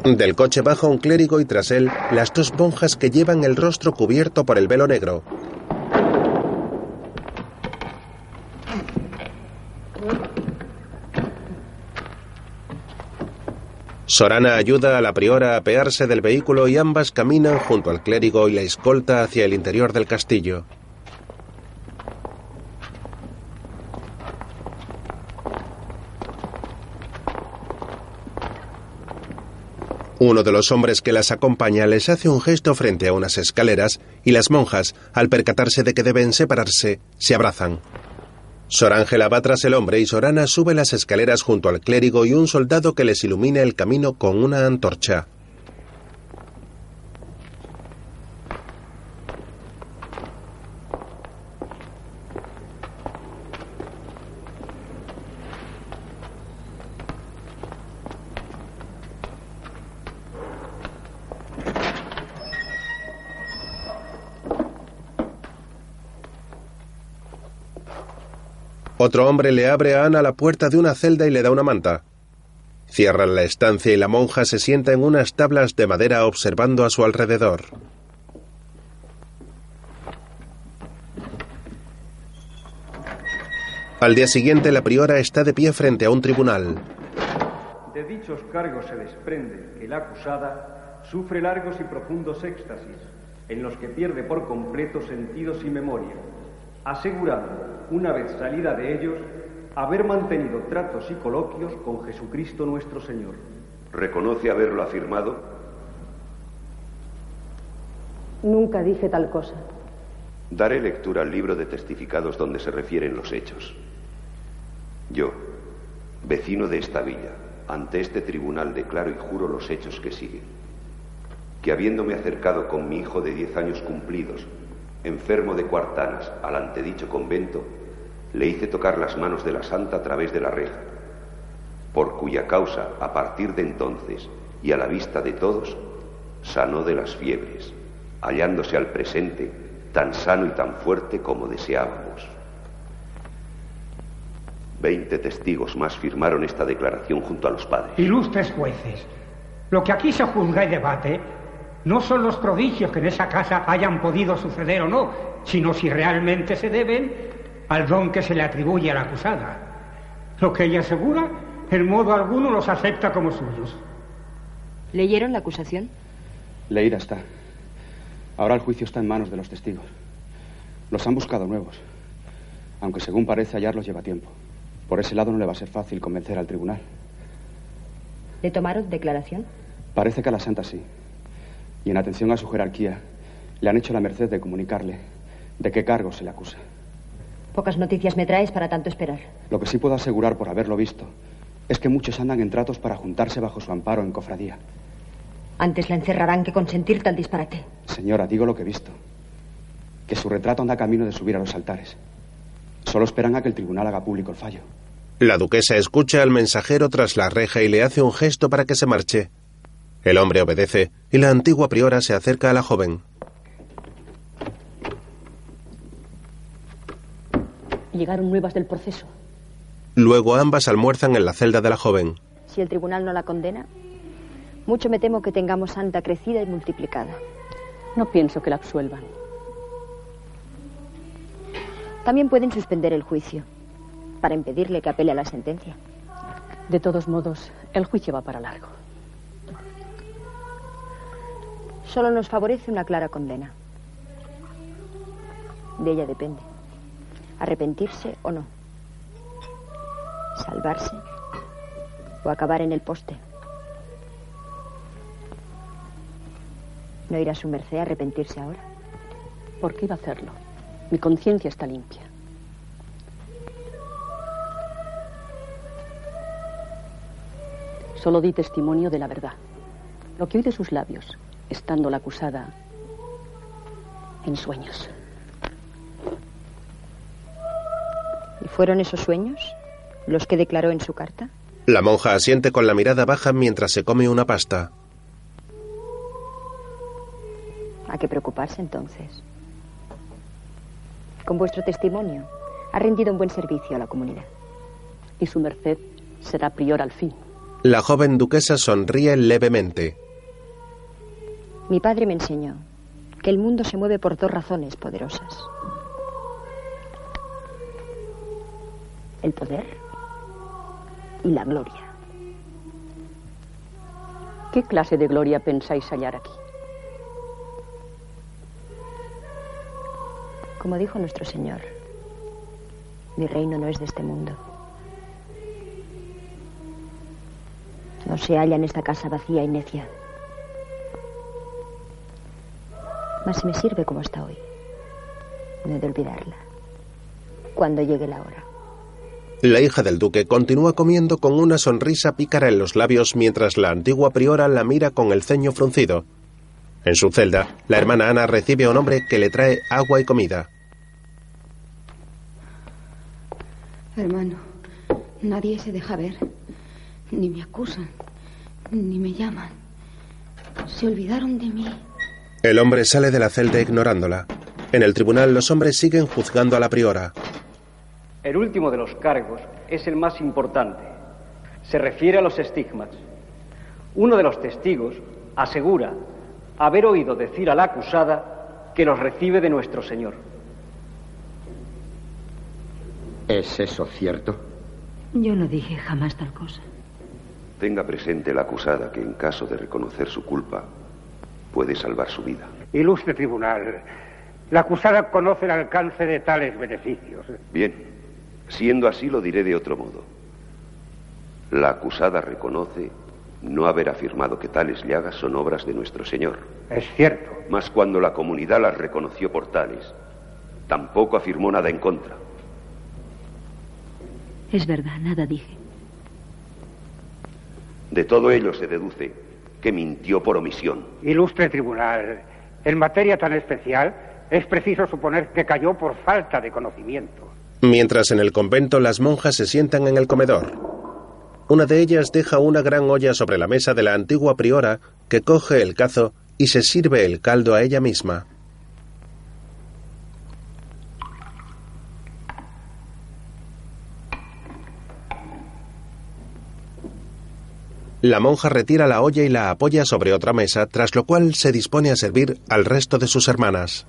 Speaker 1: Del coche baja un clérigo y tras él las dos monjas que llevan el rostro cubierto por el velo negro. Sorana ayuda a la priora a apearse del vehículo y ambas caminan junto al clérigo y la escolta hacia el interior del castillo. Uno de los hombres que las acompaña les hace un gesto frente a unas escaleras y las monjas, al percatarse de que deben separarse, se abrazan. Sor Ángela va tras el hombre y Sorana sube las escaleras junto al clérigo y un soldado que les ilumina el camino con una antorcha. Otro hombre le abre a Ana la puerta de una celda y le da una manta. Cierran la estancia y la monja se sienta en unas tablas de madera observando a su alrededor. Al día siguiente la priora está de pie frente a un tribunal.
Speaker 19: De dichos cargos se desprende que la acusada sufre largos y profundos éxtasis, en los que pierde por completo sentidos y memoria, asegurando, una vez salida de ellos, haber mantenido tratos y coloquios con Jesucristo nuestro Señor.
Speaker 20: ¿Reconoce haberlo afirmado?
Speaker 17: Nunca dije tal cosa.
Speaker 20: Daré lectura al libro de testificados donde se refieren los hechos. Yo, vecino de esta villa, ante este tribunal declaro y juro los hechos que siguen. Que habiéndome acercado con mi hijo de diez años cumplidos, enfermo de cuartanas, al antedicho convento, le hice tocar las manos de la santa a través de la reja, por cuya causa, a partir de entonces y a la vista de todos, sanó de las fiebres, hallándose al presente tan sano y tan fuerte como deseábamos. Veinte testigos más firmaron esta declaración junto a los padres.
Speaker 21: Ilustres jueces, lo que aquí se juzga y debate no son los prodigios que en esa casa hayan podido suceder o no, sino si realmente se deben al don que se le atribuye a la acusada. Lo que ella asegura, en modo alguno los acepta como suyos.
Speaker 16: ¿Leyeron la acusación?
Speaker 22: Leída está. Ahora el juicio está en manos de los testigos. Los han buscado nuevos, aunque según parece hallarlos lleva tiempo. Por ese lado no le va a ser fácil convencer al tribunal.
Speaker 16: ¿Le tomaron declaración?
Speaker 22: Parece que a la santa sí. Y en atención a su jerarquía, le han hecho la merced de comunicarle de qué cargo se le acusa.
Speaker 16: Pocas noticias me traes para tanto esperar.
Speaker 22: Lo que sí puedo asegurar por haberlo visto es que muchos andan en tratos para juntarse bajo su amparo en cofradía.
Speaker 16: Antes la encerrarán que consentir tal disparate.
Speaker 22: Señora, digo lo que he visto. Que su retrato anda camino de subir a los altares. Solo esperan a que el tribunal haga público el fallo.
Speaker 1: La duquesa escucha al mensajero tras la reja y le hace un gesto para que se marche. El hombre obedece y la antigua priora se acerca a la joven.
Speaker 5: Llegaron nuevas del proceso.
Speaker 1: Luego ambas almuerzan en la celda de la joven.
Speaker 16: Si el tribunal no la condena, mucho me temo que tengamos santa crecida y multiplicada.
Speaker 5: No pienso que la absuelvan.
Speaker 16: También pueden suspender el juicio para impedirle que apele a la sentencia.
Speaker 5: De todos modos, el juicio va para largo.
Speaker 16: Solo nos favorece una clara condena. De ella depende. Arrepentirse o no. Salvarse o acabar en el poste. ¿No irá su merced a arrepentirse ahora?
Speaker 5: ¿Por qué iba a hacerlo? Mi conciencia está limpia. Solo di testimonio de la verdad. Lo que oí de sus labios, estando la acusada en sueños.
Speaker 16: ¿Y fueron esos sueños los que declaró en su carta?
Speaker 1: La monja asiente con la mirada baja mientras se come una pasta.
Speaker 16: ¿A qué preocuparse entonces? Con vuestro testimonio ha rendido un buen servicio a la comunidad.
Speaker 5: Y su merced será prior al fin.
Speaker 1: La joven duquesa sonríe levemente.
Speaker 16: Mi padre me enseñó que el mundo se mueve por dos razones poderosas. El poder y la gloria.
Speaker 5: ¿Qué clase de gloria pensáis hallar aquí?
Speaker 16: Como dijo nuestro Señor, mi reino no es de este mundo. No se halla en esta casa vacía y necia. Mas si me sirve como está hoy. No he de olvidarla. Cuando llegue la hora.
Speaker 1: La hija del duque continúa comiendo con una sonrisa pícara en los labios mientras la antigua priora la mira con el ceño fruncido. En su celda, la hermana Ana recibe a un hombre que le trae agua y comida.
Speaker 2: Hermano, nadie se deja ver. Ni me acusan, ni me llaman. Se olvidaron de mí.
Speaker 1: El hombre sale de la celda ignorándola. En el tribunal los hombres siguen juzgando a la priora.
Speaker 19: El último de los cargos es el más importante. Se refiere a los estigmas. Uno de los testigos asegura haber oído decir a la acusada que los recibe de nuestro Señor.
Speaker 20: ¿Es eso cierto?
Speaker 3: Yo no dije jamás tal cosa.
Speaker 20: Tenga presente la acusada que en caso de reconocer su culpa puede salvar su vida.
Speaker 21: Ilustre tribunal, la acusada conoce el alcance de tales beneficios.
Speaker 20: Bien, siendo así lo diré de otro modo. La acusada reconoce no haber afirmado que tales llagas son obras de nuestro Señor.
Speaker 21: Es cierto.
Speaker 20: Mas cuando la comunidad las reconoció por tales, tampoco afirmó nada en contra.
Speaker 3: Es verdad, nada dije.
Speaker 20: De todo ello se deduce que mintió por omisión.
Speaker 21: Ilustre tribunal, en materia tan especial es preciso suponer que cayó por falta de conocimiento.
Speaker 1: Mientras en el convento las monjas se sientan en el comedor. Una de ellas deja una gran olla sobre la mesa de la antigua priora que coge el cazo y se sirve el caldo a ella misma. La monja retira la olla y la apoya sobre otra mesa, tras lo cual se dispone a servir al resto de sus hermanas.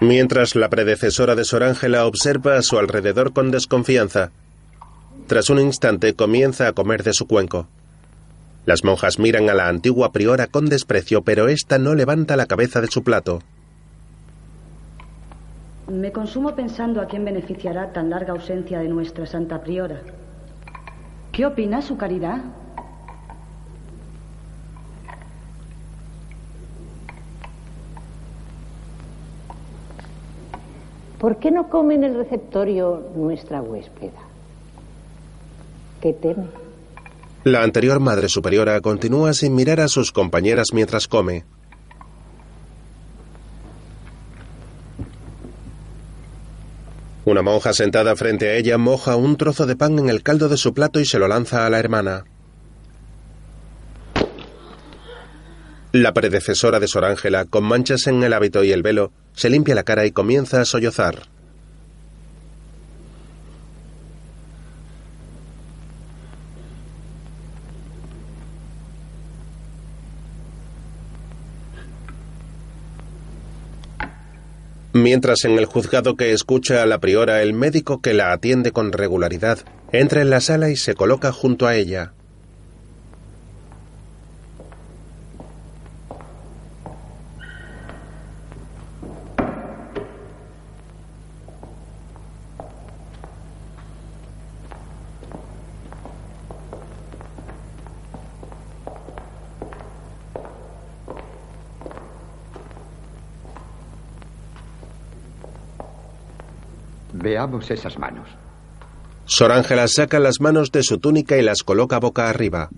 Speaker 1: Mientras la predecesora de Sor Ángela observa a su alrededor con desconfianza, tras un instante comienza a comer de su cuenco. Las monjas miran a la antigua priora con desprecio, pero ésta no levanta la cabeza de su plato.
Speaker 17: Me consumo pensando a quién beneficiará tan larga ausencia de nuestra santa priora. ¿Qué opina su caridad?
Speaker 23: ¿Por qué no come en el receptorio nuestra huéspeda? ¿Qué teme?
Speaker 1: La anterior Madre Superiora continúa sin mirar a sus compañeras mientras come. Una monja sentada frente a ella moja un trozo de pan en el caldo de su plato y se lo lanza a la hermana. La predecesora de Sor Ángela, con manchas en el hábito y el velo, se limpia la cara y comienza a sollozar. Mientras en el juzgado que escucha a la priora, el médico que la atiende con regularidad entra en la sala y se coloca junto a ella.
Speaker 20: Veamos esas manos.
Speaker 1: Sor Ángela saca las manos de su túnica y las coloca boca arriba.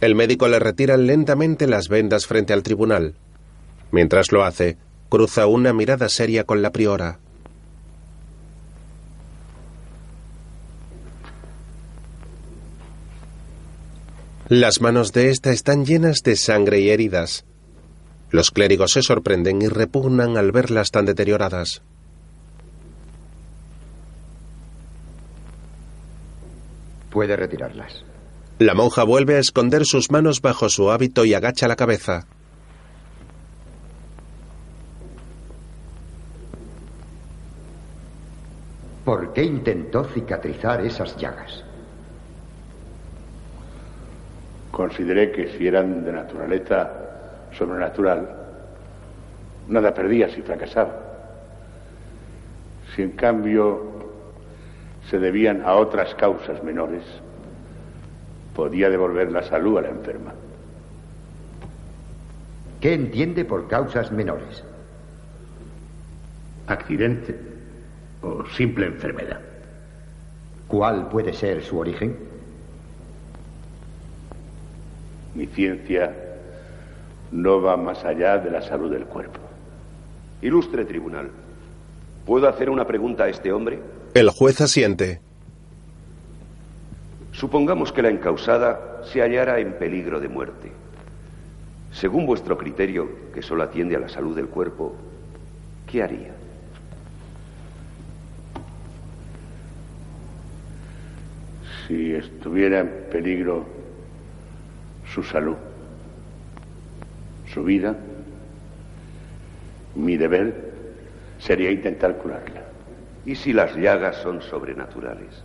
Speaker 1: El médico le retira lentamente las vendas frente al tribunal. Mientras lo hace, cruza una mirada seria con la priora. Las manos de ésta están llenas de sangre y heridas. Los clérigos se sorprenden y repugnan al verlas tan deterioradas.
Speaker 20: Puede retirarlas.
Speaker 1: La monja vuelve a esconder sus manos bajo su hábito y agacha la cabeza.
Speaker 24: ¿Por qué intentó cicatrizar esas llagas?
Speaker 4: Consideré que si eran de naturaleza sobrenatural, nada perdía si fracasaba. Si en cambio se debían a otras causas menores, podía devolver la salud a la enferma.
Speaker 24: ¿Qué entiende por causas menores?
Speaker 4: Accidente o simple enfermedad.
Speaker 24: ¿Cuál puede ser su origen?
Speaker 4: Mi ciencia no va más allá de la salud del cuerpo.
Speaker 20: Ilustre tribunal, ¿puedo hacer una pregunta a este hombre?
Speaker 1: El juez asiente.
Speaker 20: Supongamos que la encausada se hallara en peligro de muerte. Según vuestro criterio, que solo atiende a la salud del cuerpo, ¿qué haría?
Speaker 4: Si estuviera en peligro su salud, su vida, mi deber sería intentar curarla.
Speaker 20: ¿Y si las llagas son sobrenaturales?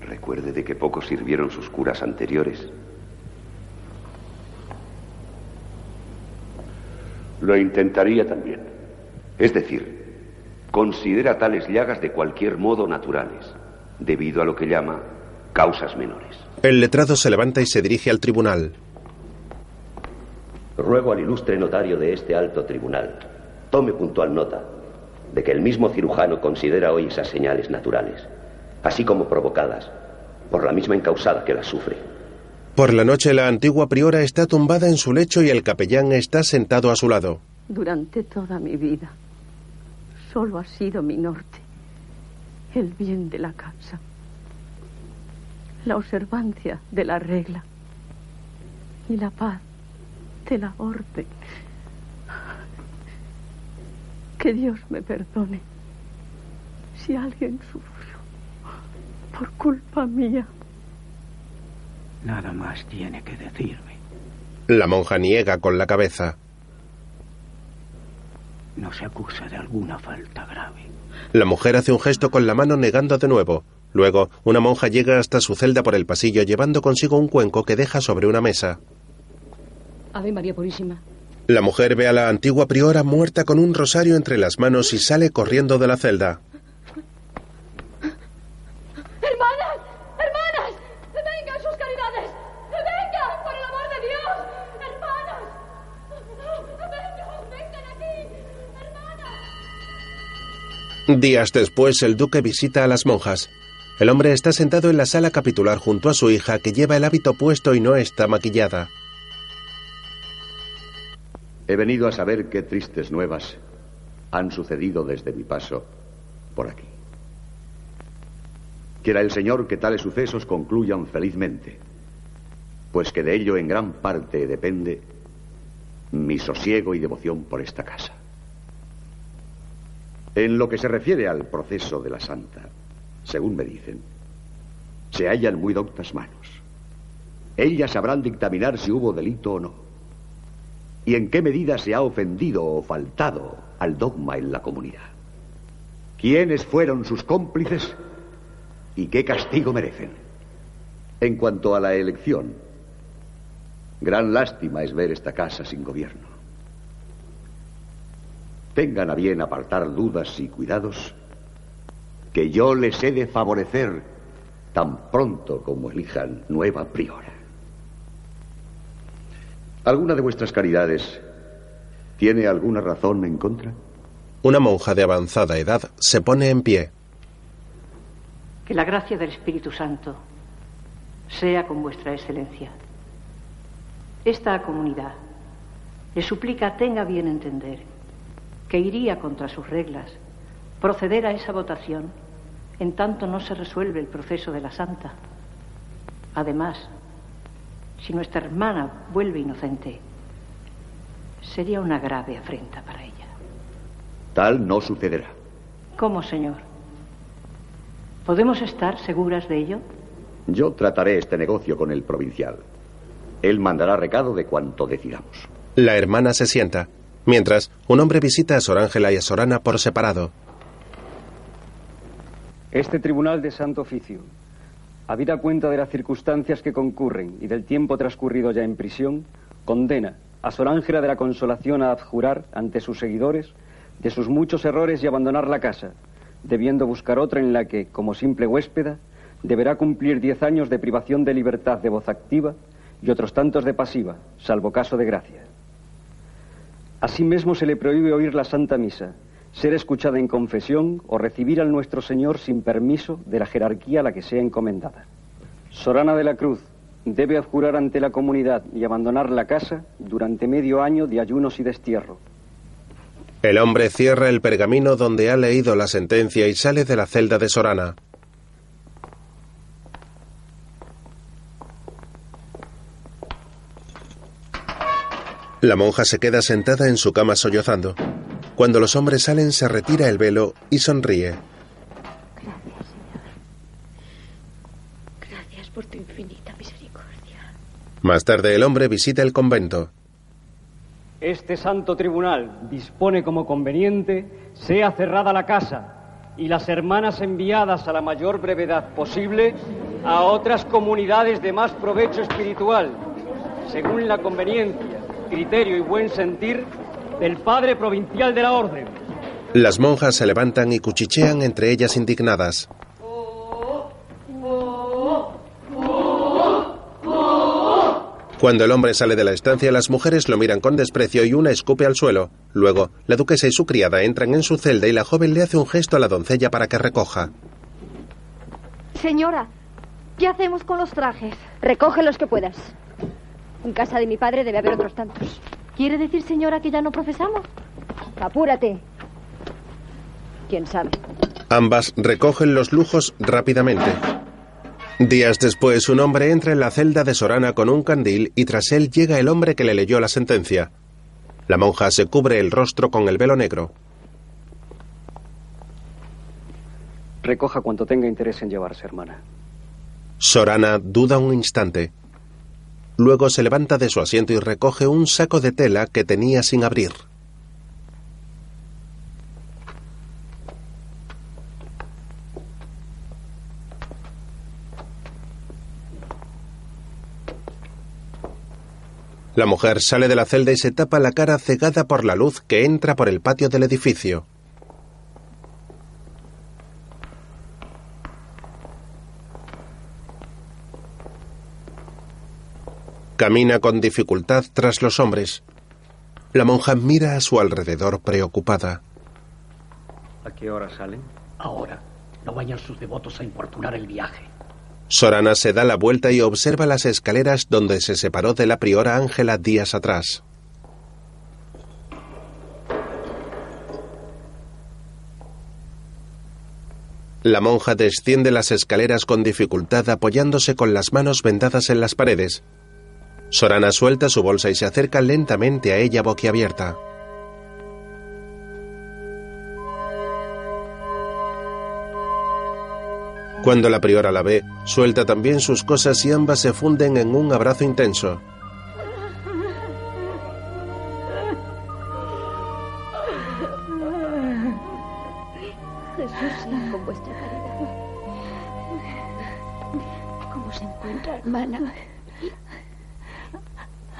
Speaker 20: Recuerde de que poco sirvieron sus curas anteriores.
Speaker 4: Lo intentaría también.
Speaker 20: Es decir, considera tales llagas de cualquier modo naturales, debido a lo que llama causas menores.
Speaker 1: El letrado se levanta y se dirige al tribunal.
Speaker 20: Ruego al ilustre notario de este alto tribunal, tome puntual nota de que el mismo cirujano considera hoy esas señales naturales, así como provocadas por la misma encausada que las sufre.
Speaker 1: Por la noche la antigua priora está tumbada en su lecho y el capellán está sentado a su lado.
Speaker 25: Durante toda mi vida solo ha sido mi norte el bien de la casa, la observancia de la regla y la paz de la orden. Que Dios me perdone si alguien sufrió por culpa mía.
Speaker 7: Nada más tiene que decirme.
Speaker 1: La monja niega con la cabeza.
Speaker 7: No se acusa de alguna falta grave.
Speaker 1: La mujer hace un gesto con la mano negando de nuevo. Luego, una monja llega hasta su celda por el pasillo llevando consigo un cuenco que deja sobre una mesa.
Speaker 11: Ave María Purísima.
Speaker 1: La mujer ve a la antigua priora muerta con un rosario entre las manos y sale corriendo de la celda.
Speaker 11: ¡Hermanas! ¡Hermanas! ¡Vengan sus caridades! ¡Vengan, por el amor de Dios! ¡Hermanas! ¡Vengan! ¡Vengan aquí!
Speaker 1: Días después, el duque visita a las monjas. El hombre está sentado en la sala capitular junto a su hija, que lleva el hábito puesto y no está maquillada.
Speaker 14: He venido a saber qué tristes nuevas han sucedido desde mi paso por aquí. Quiera el Señor que tales sucesos concluyan felizmente, pues que de ello en gran parte depende mi sosiego y devoción por esta casa. En lo que se refiere al proceso de la santa, según me dicen, se hallan muy doctas manos. Ellas sabrán dictaminar si hubo delito o no, y en qué medida se ha ofendido o faltado al dogma en la comunidad. ¿Quiénes fueron sus cómplices y qué castigo merecen? En cuanto a la elección, gran lástima es ver esta casa sin gobierno. Tengan a bien apartar dudas y cuidados que yo les he de favorecer tan pronto como elijan nueva priora. ¿Alguna de vuestras caridades tiene alguna razón en contra?
Speaker 1: Una monja de avanzada edad se pone en pie.
Speaker 25: Que la gracia del Espíritu Santo sea con vuestra excelencia. Esta comunidad le suplica tenga bien entender que iría contra sus reglas proceder a esa votación en tanto no se resuelve el proceso de la santa. Además, si nuestra hermana vuelve inocente, sería una grave afrenta para ella.
Speaker 14: Tal no sucederá.
Speaker 25: ¿Cómo, señor? ¿Podemos estar seguras de ello?
Speaker 14: Yo trataré este negocio con el provincial. Él mandará recado de cuanto decidamos.
Speaker 1: La hermana se sienta. Mientras, un hombre visita a Sor Ángela y a Sorana por separado.
Speaker 19: Este tribunal de santo oficio, habida cuenta de las circunstancias que concurren y del tiempo transcurrido ya en prisión, condena a Sor Ángela de la Consolación a abjurar ante sus seguidores de sus muchos errores y abandonar la casa, debiendo buscar otra en la que, como simple huéspeda, deberá cumplir diez años de privación de libertad de voz activa y otros tantos de pasiva, salvo caso de gracia. Asimismo se le prohíbe oír la Santa Misa, ser escuchada en confesión o recibir al Nuestro Señor sin permiso de la jerarquía a la que sea encomendada. Sorana de la Cruz debe abjurar ante la comunidad y abandonar la casa durante medio año de ayunos y destierro.
Speaker 1: El hombre cierra el pergamino donde ha leído la sentencia y sale de la celda de Sorana. La monja se queda sentada en su cama sollozando. Cuando los hombres salen se retira el velo y sonríe.
Speaker 2: Gracias, Señor. Gracias por tu infinita misericordia.
Speaker 1: Más tarde el hombre visita el convento.
Speaker 19: Este santo tribunal dispone como conveniente sea cerrada la casa y las hermanas enviadas a la mayor brevedad posible a otras comunidades de más provecho espiritual, según la conveniencia, criterio y buen sentir del padre provincial de la orden.
Speaker 1: Las monjas se levantan y cuchichean entre ellas indignadas. Cuando el hombre sale de la estancia, las mujeres lo miran con desprecio y una escupe al suelo. Luego, la duquesa y su criada entran en su celda y la joven le hace un gesto a la doncella para que recoja.
Speaker 16: Señora, ¿qué hacemos con los trajes? Recoge los que puedas. En casa de mi padre debe haber otros tantos. ¿Quiere decir, señora, que ya no profesamos? Apúrate. ¿Quién sabe?
Speaker 1: Ambas recogen los lujos rápidamente. Días después, un hombre entra en la celda de Sorana con un candil y tras él llega el hombre que le leyó la sentencia. La monja se cubre el rostro con el velo negro.
Speaker 19: Recoja cuanto tenga interés en llevarse, hermana.
Speaker 1: Sorana duda un instante. Luego se levanta de su asiento y recoge un saco de tela que tenía sin abrir. La mujer sale de la celda y se tapa la cara cegada por la luz que entra por el patio del edificio. Camina con dificultad tras los hombres. La monja mira a su alrededor preocupada.
Speaker 19: ¿A qué hora salen?
Speaker 26: Ahora. No vayan sus devotos a importunar el viaje.
Speaker 1: Sorana se da la vuelta y observa las escaleras donde se separó de la priora Ángela días atrás. La monja desciende las escaleras con dificultad apoyándose con las manos vendadas en las paredes. Sorana suelta su bolsa y se acerca lentamente a ella boquiabierta. Cuando la priora la ve, suelta también sus cosas y ambas se funden en un abrazo intenso.
Speaker 2: Jesús vuestra caridad. ¿Cómo se encuentra, hermana?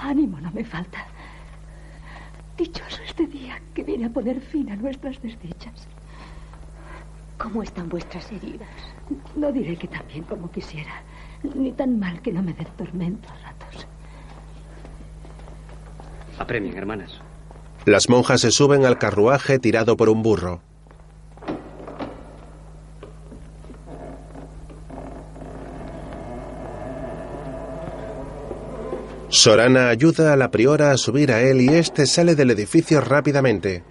Speaker 3: Ánimo no me falta. Dichoso este día que viene a poner fin a nuestras desdichas.
Speaker 2: ¿Cómo están vuestras heridas?
Speaker 3: No diré que tan bien como quisiera, ni tan mal que no me den tormento a ratos.
Speaker 26: Apremien, hermanas.
Speaker 1: Las monjas se suben al carruaje tirado por un burro. Sorana ayuda a la priora a subir a él y éste sale del edificio rápidamente.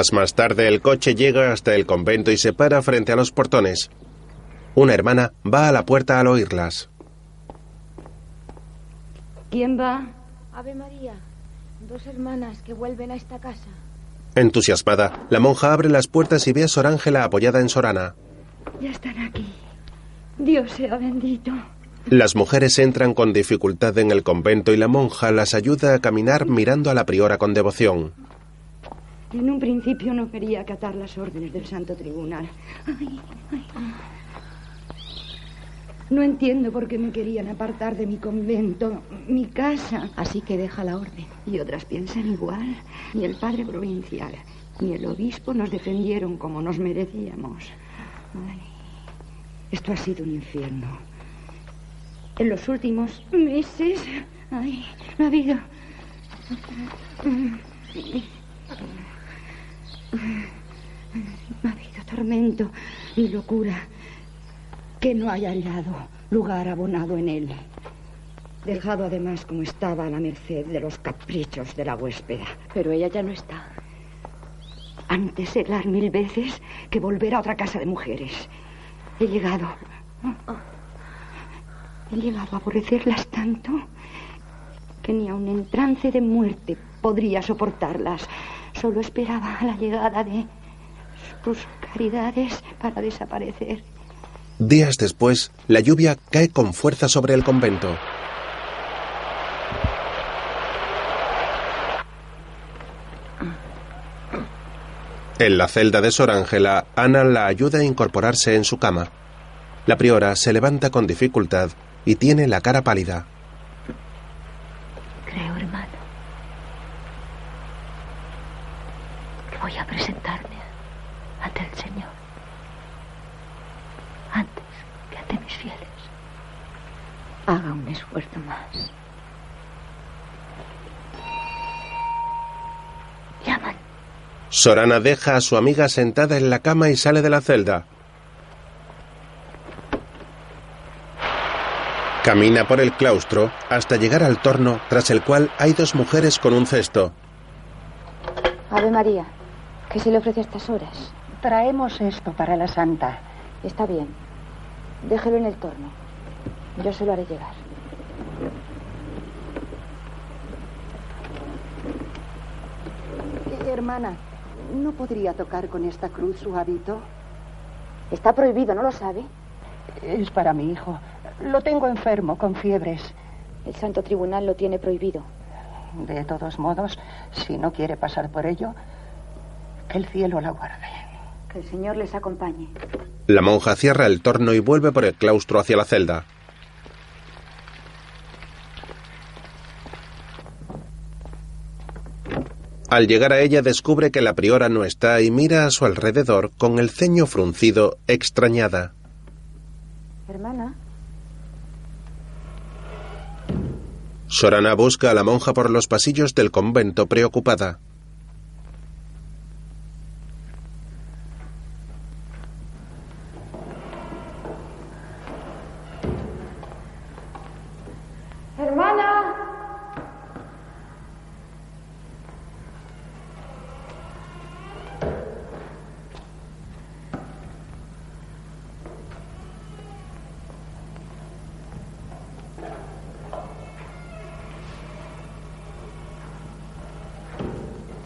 Speaker 1: Horas más tarde el coche llega hasta el convento y se para frente a los portones. Una hermana va a la puerta al oírlas.
Speaker 2: ¿Quién va?
Speaker 27: Ave María, dos hermanas que vuelven a esta casa.
Speaker 1: Entusiasmada, la monja abre las puertas y ve a Sor Ángela apoyada en Sorana.
Speaker 2: Ya están aquí. Dios sea bendito.
Speaker 1: Las mujeres entran con dificultad en el convento y la monja las ayuda a caminar mirando a la priora con devoción.
Speaker 2: En un principio no quería acatar las órdenes del Santo Tribunal. Ay, ay. No entiendo por qué me querían apartar de mi convento, mi casa. Así que deja la orden. Y otras piensan igual. Ni el padre provincial ni el obispo nos defendieron como nos merecíamos. Ay, esto ha sido un infierno. En los últimos meses, ay, no ha habido. Ha habido tormento ni locura que no haya hallado lugar abonado en él. Dejado además como estaba a la merced de los caprichos de la huéspeda.
Speaker 27: Pero ella ya no está.
Speaker 2: Antes helar mil veces que volver a otra casa de mujeres. He llegado. He llegado a aborrecerlas tanto que ni aun trance de muerte podría soportarlas. Solo esperaba la llegada de sus caridades para desaparecer.
Speaker 1: Días después, la lluvia cae con fuerza sobre el convento. En la celda de Sor Ángela, Ana la ayuda a incorporarse en su cama. La priora se levanta con dificultad y tiene la cara pálida.
Speaker 3: Creo, hermano, que voy a presentarme ante el Señor antes que ante mis fieles.
Speaker 2: Haga un esfuerzo más.
Speaker 3: Llaman.
Speaker 1: Sorana deja a su amiga sentada en la cama y sale de la celda. Camina por el claustro hasta llegar al torno, tras el cual hay dos mujeres con un cesto.
Speaker 27: Ave María, ¿qué se le ofrece a estas horas?
Speaker 28: Traemos esto para la santa.
Speaker 27: Está bien. Déjelo en el torno. Yo se lo haré llegar.
Speaker 28: Eh, Hermana, ¿no podría tocar con esta cruz su hábito?
Speaker 27: Está prohibido, ¿no lo sabe?
Speaker 28: Es para mi hijo. Lo tengo enfermo, con fiebres.
Speaker 27: El Santo Tribunal lo tiene prohibido.
Speaker 28: De todos modos, si no quiere pasar por ello, que el cielo la guarde.
Speaker 27: Que el Señor les acompañe.
Speaker 1: La monja cierra el torno y vuelve por el claustro hacia la celda. Al llegar a ella descubre que la priora no está y mira a su alrededor con el ceño fruncido, extrañada.
Speaker 27: Hermana,
Speaker 1: Sorana busca a la monja por los pasillos del convento preocupada.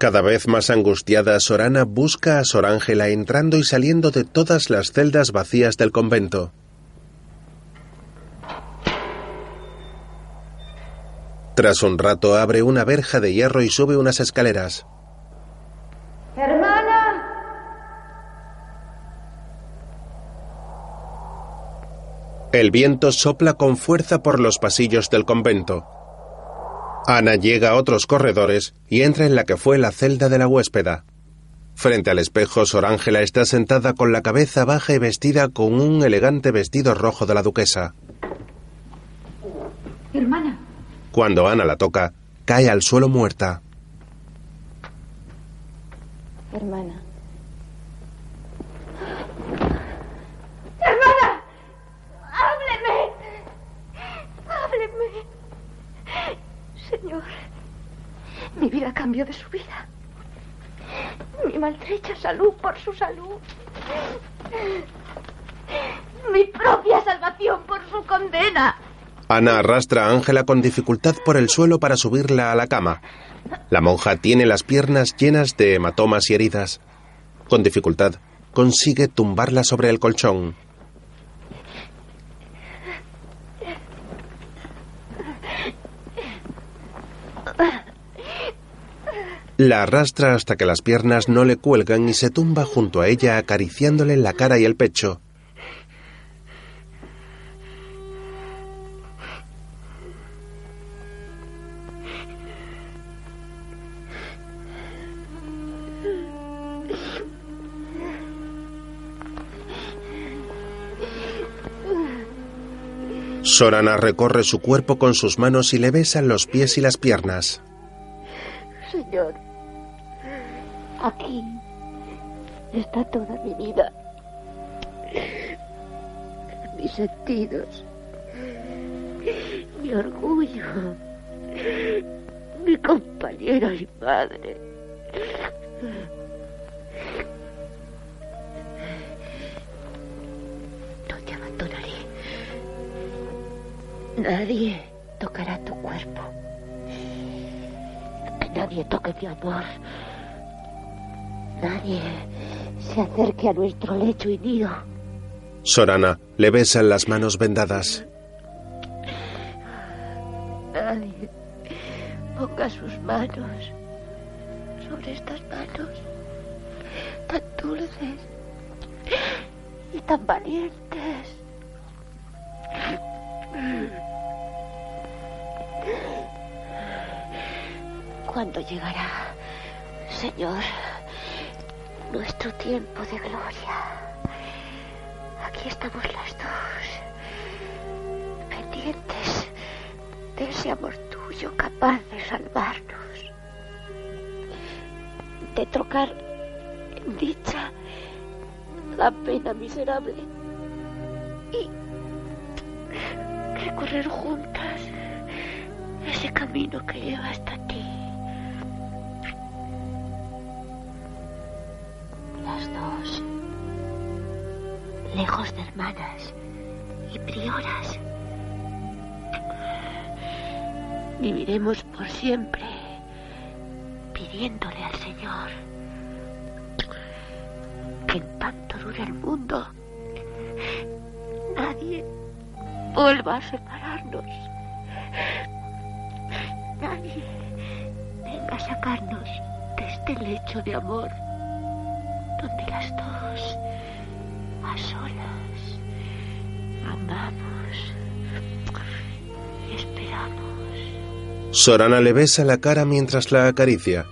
Speaker 1: Cada vez más angustiada, Sorana busca a Sor Ángela entrando y saliendo de todas las celdas vacías del convento. Tras un rato abre una verja de hierro y sube unas escaleras.
Speaker 11: Hermana.
Speaker 1: El viento sopla con fuerza por los pasillos del convento. Ana llega a otros corredores y entra en la que fue la celda de la huéspeda. Frente al espejo, Sor Ángela está sentada con la cabeza baja y vestida con un elegante vestido rojo de la duquesa.
Speaker 2: Hermana.
Speaker 1: Cuando Ana la toca, cae al suelo muerta.
Speaker 27: hermana.
Speaker 2: Señor, mi vida cambió de su vida.
Speaker 11: Mi maltrecha salud por su salud. Mi propia salvación por su condena.
Speaker 1: Ana arrastra a Ángela con dificultad por el suelo para subirla a la cama. La monja tiene las piernas llenas de hematomas y heridas. Con dificultad consigue tumbarla sobre el colchón. La arrastra hasta que las piernas no le cuelgan y se tumba junto a ella acariciándole la cara y el pecho. Sorana recorre su cuerpo con sus manos y le besan los pies y las piernas.
Speaker 11: Señor, aquí está toda mi vida. Mis sentidos, mi orgullo, mi compañera y madre. No te abandonaré. Nadie tocará tu cuerpo. Que nadie toque mi amor. Nadie se acerque a nuestro lecho y nido.
Speaker 1: Sorana le besa en las manos vendadas.
Speaker 11: Nadie ponga sus manos sobre estas manos tan dulces y tan valientes. ¿Cuándo llegará, Señor, nuestro tiempo de gloria? Aquí estamos las dos, pendientes de ese amor tuyo capaz de salvarnos, de trocar en dicha la pena miserable y recorrer juntas ese camino que lleva hasta ti. Las dos, lejos de hermanas y prioras, viviremos por siempre pidiéndole al Señor que en tanto dure el mundo, nadie vuelva a separarnos. Nadie venga a sacarnos de este lecho de amor donde las dos, a solas, amamos y esperamos.
Speaker 1: Sorana le besa la cara mientras la acaricia.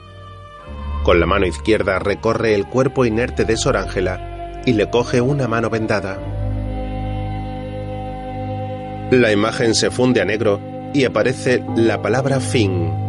Speaker 1: Con la mano izquierda recorre el cuerpo inerte de Sor Ángela y le coge una mano vendada. La imagen se funde a negro y aparece la palabra fin.